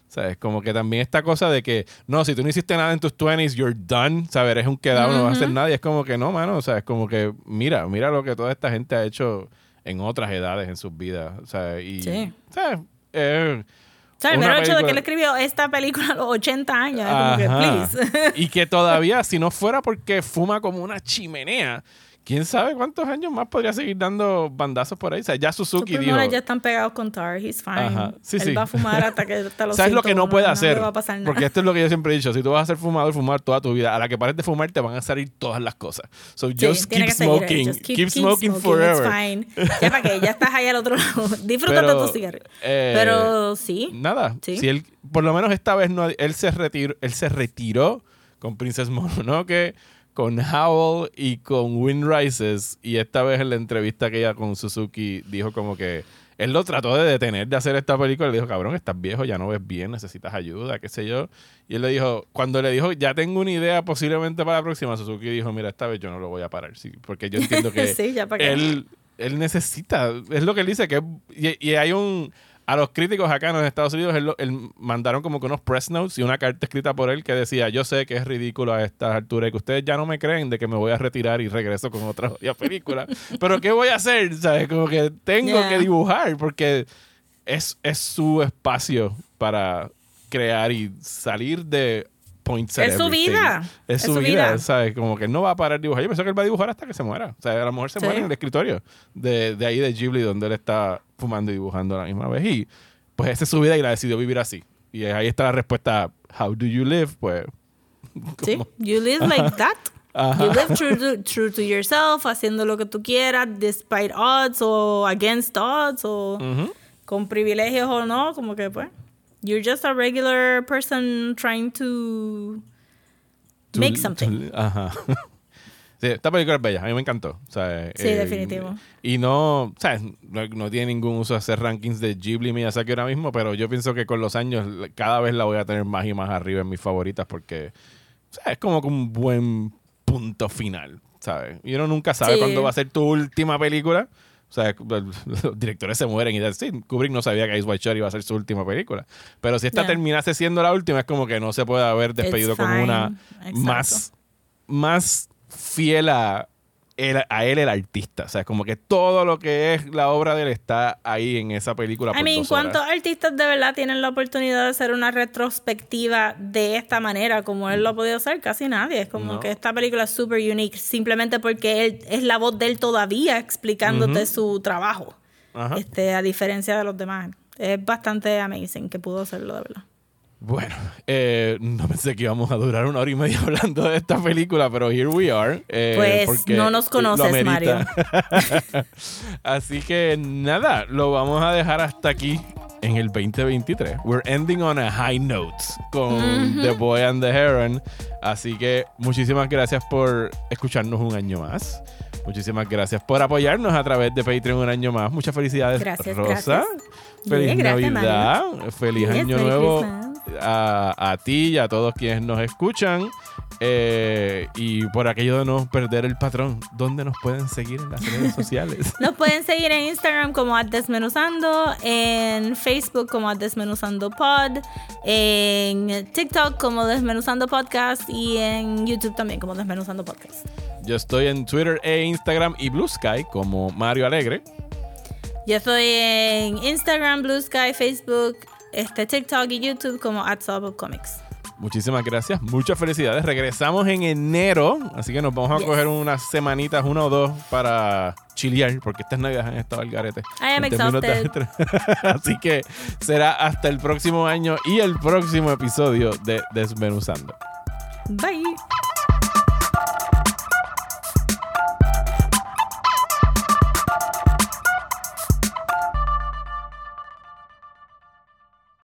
¿Sabes? Como que también esta cosa de que, no, si tú no hiciste nada en tus 20s, you're done, ¿sabes? Eres un quedado, no vas a hacer nada. Y es como que no, mano, o sea, es como que, mira, mira lo que toda esta gente ha hecho en otras edades en sus vidas. O sea, y, sí. ¿sabes? Eh, o sea, el mero hecho de que él escribió esta película a los 80 años, como que, please. y que todavía, si no fuera porque fuma como una chimenea, quién sabe cuántos años más podría seguir dando bandazos por ahí. O sea, ya Suzuki dijo. ya están pegados con Tar, he's fine. Ajá. Sí, Él va a fumar *laughs* hasta que te lo ¿Sabes lo que no puede hacer? Porque esto es lo que yo siempre he dicho. Si tú vas a ser fumador, fumar toda tu vida, a la que pares de fumar te van a salir todas las cosas. So just keep smoking. keep, smoking, forever. It's fine. Ya para que ya *laughs* estás ahí al otro lado. *laughs* Disfrútate de tu cigarrillo. Eh, Pero sí. Nada. Si él, por lo menos esta vez no, él se retiró, él se retiró con Princess Mononoke con Howl y con Wind Rises. Y esta vez en la entrevista que ella con Suzuki dijo como que él lo trató de detener de hacer esta película. Le dijo, cabrón, estás viejo, ya no ves bien, necesitas ayuda, qué sé yo. Y él le dijo, cuando le dijo, ya tengo una idea posiblemente para la próxima, Suzuki dijo, mira, esta vez yo no lo voy a parar. Sí, porque yo entiendo *laughs* que él, él necesita, es lo que él dice, que y hay un a los críticos acá en los Estados Unidos, él, mandaron como que unos press notes y una carta escrita por él que decía, yo sé que es ridículo a estas alturas y que ustedes ya no me creen de que me voy a retirar y regreso con otra *laughs* película. Pero ¿qué voy a hacer? ¿Sabes? Como que tengo que dibujar porque es, es su espacio para crear y salir de es su vida. Es, su, vida, ¿sabes? Como que no va a parar de dibujar. Yo pensé que él va a dibujar hasta que se muera. O sea, a lo mejor se muere en el escritorio de, de, ahí de Ghibli, donde él está fumando y dibujando a la misma vez. Y pues esa es su vida y la decidió vivir así. Y ahí está la respuesta, how do you live? Pues... *laughs* Sí, you live like that. You live true to, true to, yourself, haciendo lo que tú quieras, despite odds o against odds o con privilegios o no, como que pues... You're just a regular person trying to, make something. ajá. *laughs* Sí, esta película es bella, a mí me encantó. sí, eh, definitivo. Y no, ¿sabes? No, no, tiene ningún uso hacer rankings de Ghibli Miyazaki ahora mismo, pero yo pienso que con los años cada vez la voy a tener más y más arriba en mis favoritas porque es como un buen punto final, ¿sabes? Y uno nunca sabe cuándo va a ser tu última película. O sea, *laughs* los directores se mueren y dicen, sí, Kubrick no sabía que Ice White Shot iba a ser su última película. Pero si esta terminase siendo la última, es como que no se puede haber despedido con una más, más fiel a, a él el artista. O sea, como que todo lo que es la obra de él está ahí en esa película. I mean, ¿cuántos artistas de verdad tienen la oportunidad de hacer una retrospectiva de esta manera como él lo ha podido hacer? Casi nadie. Es como que esta película es súper unique simplemente porque él es la voz de él todavía explicándote su trabajo. Este, a diferencia de los demás. Es bastante amazing que pudo hacerlo de verdad. Bueno, eh, no pensé que íbamos a durar una hora y media *laughs* hablando de esta película, pero here we are. Eh, pues no nos conoces, Mario. *laughs* Así que nada, lo vamos a dejar hasta aquí en el 2023. We're ending on a high note con The Boy and the Heron. Así que muchísimas gracias por escucharnos un año más. Muchísimas gracias por apoyarnos a través de Patreon un año más. Muchas felicidades, gracias, Rosa. Feliz Navidad. Feliz Año Nuevo a, ti y a todos quienes nos escuchan. Eh, y por aquello de no perder el patrón, ¿dónde nos pueden seguir en las redes sociales? *laughs* Nos pueden seguir en Instagram como Desmenuzando, en Facebook como Desmenuzando Pod, en TikTok como Desmenuzando Podcast y en YouTube también como Desmenuzando Podcast. Yo estoy en Twitter e Instagram y Blue Sky como Mario Alegre. Yo estoy en Instagram, Blue Sky, Facebook, este, TikTok y YouTube como at Comics. Muchísimas gracias, muchas felicidades. Regresamos en enero, así que nos vamos a coger unas semanitas, una o dos, para chilear, porque estas navidades han estado al garete. I am exhausted. *laughs* así que será hasta el próximo año y el próximo episodio de Desmenuzando. Bye.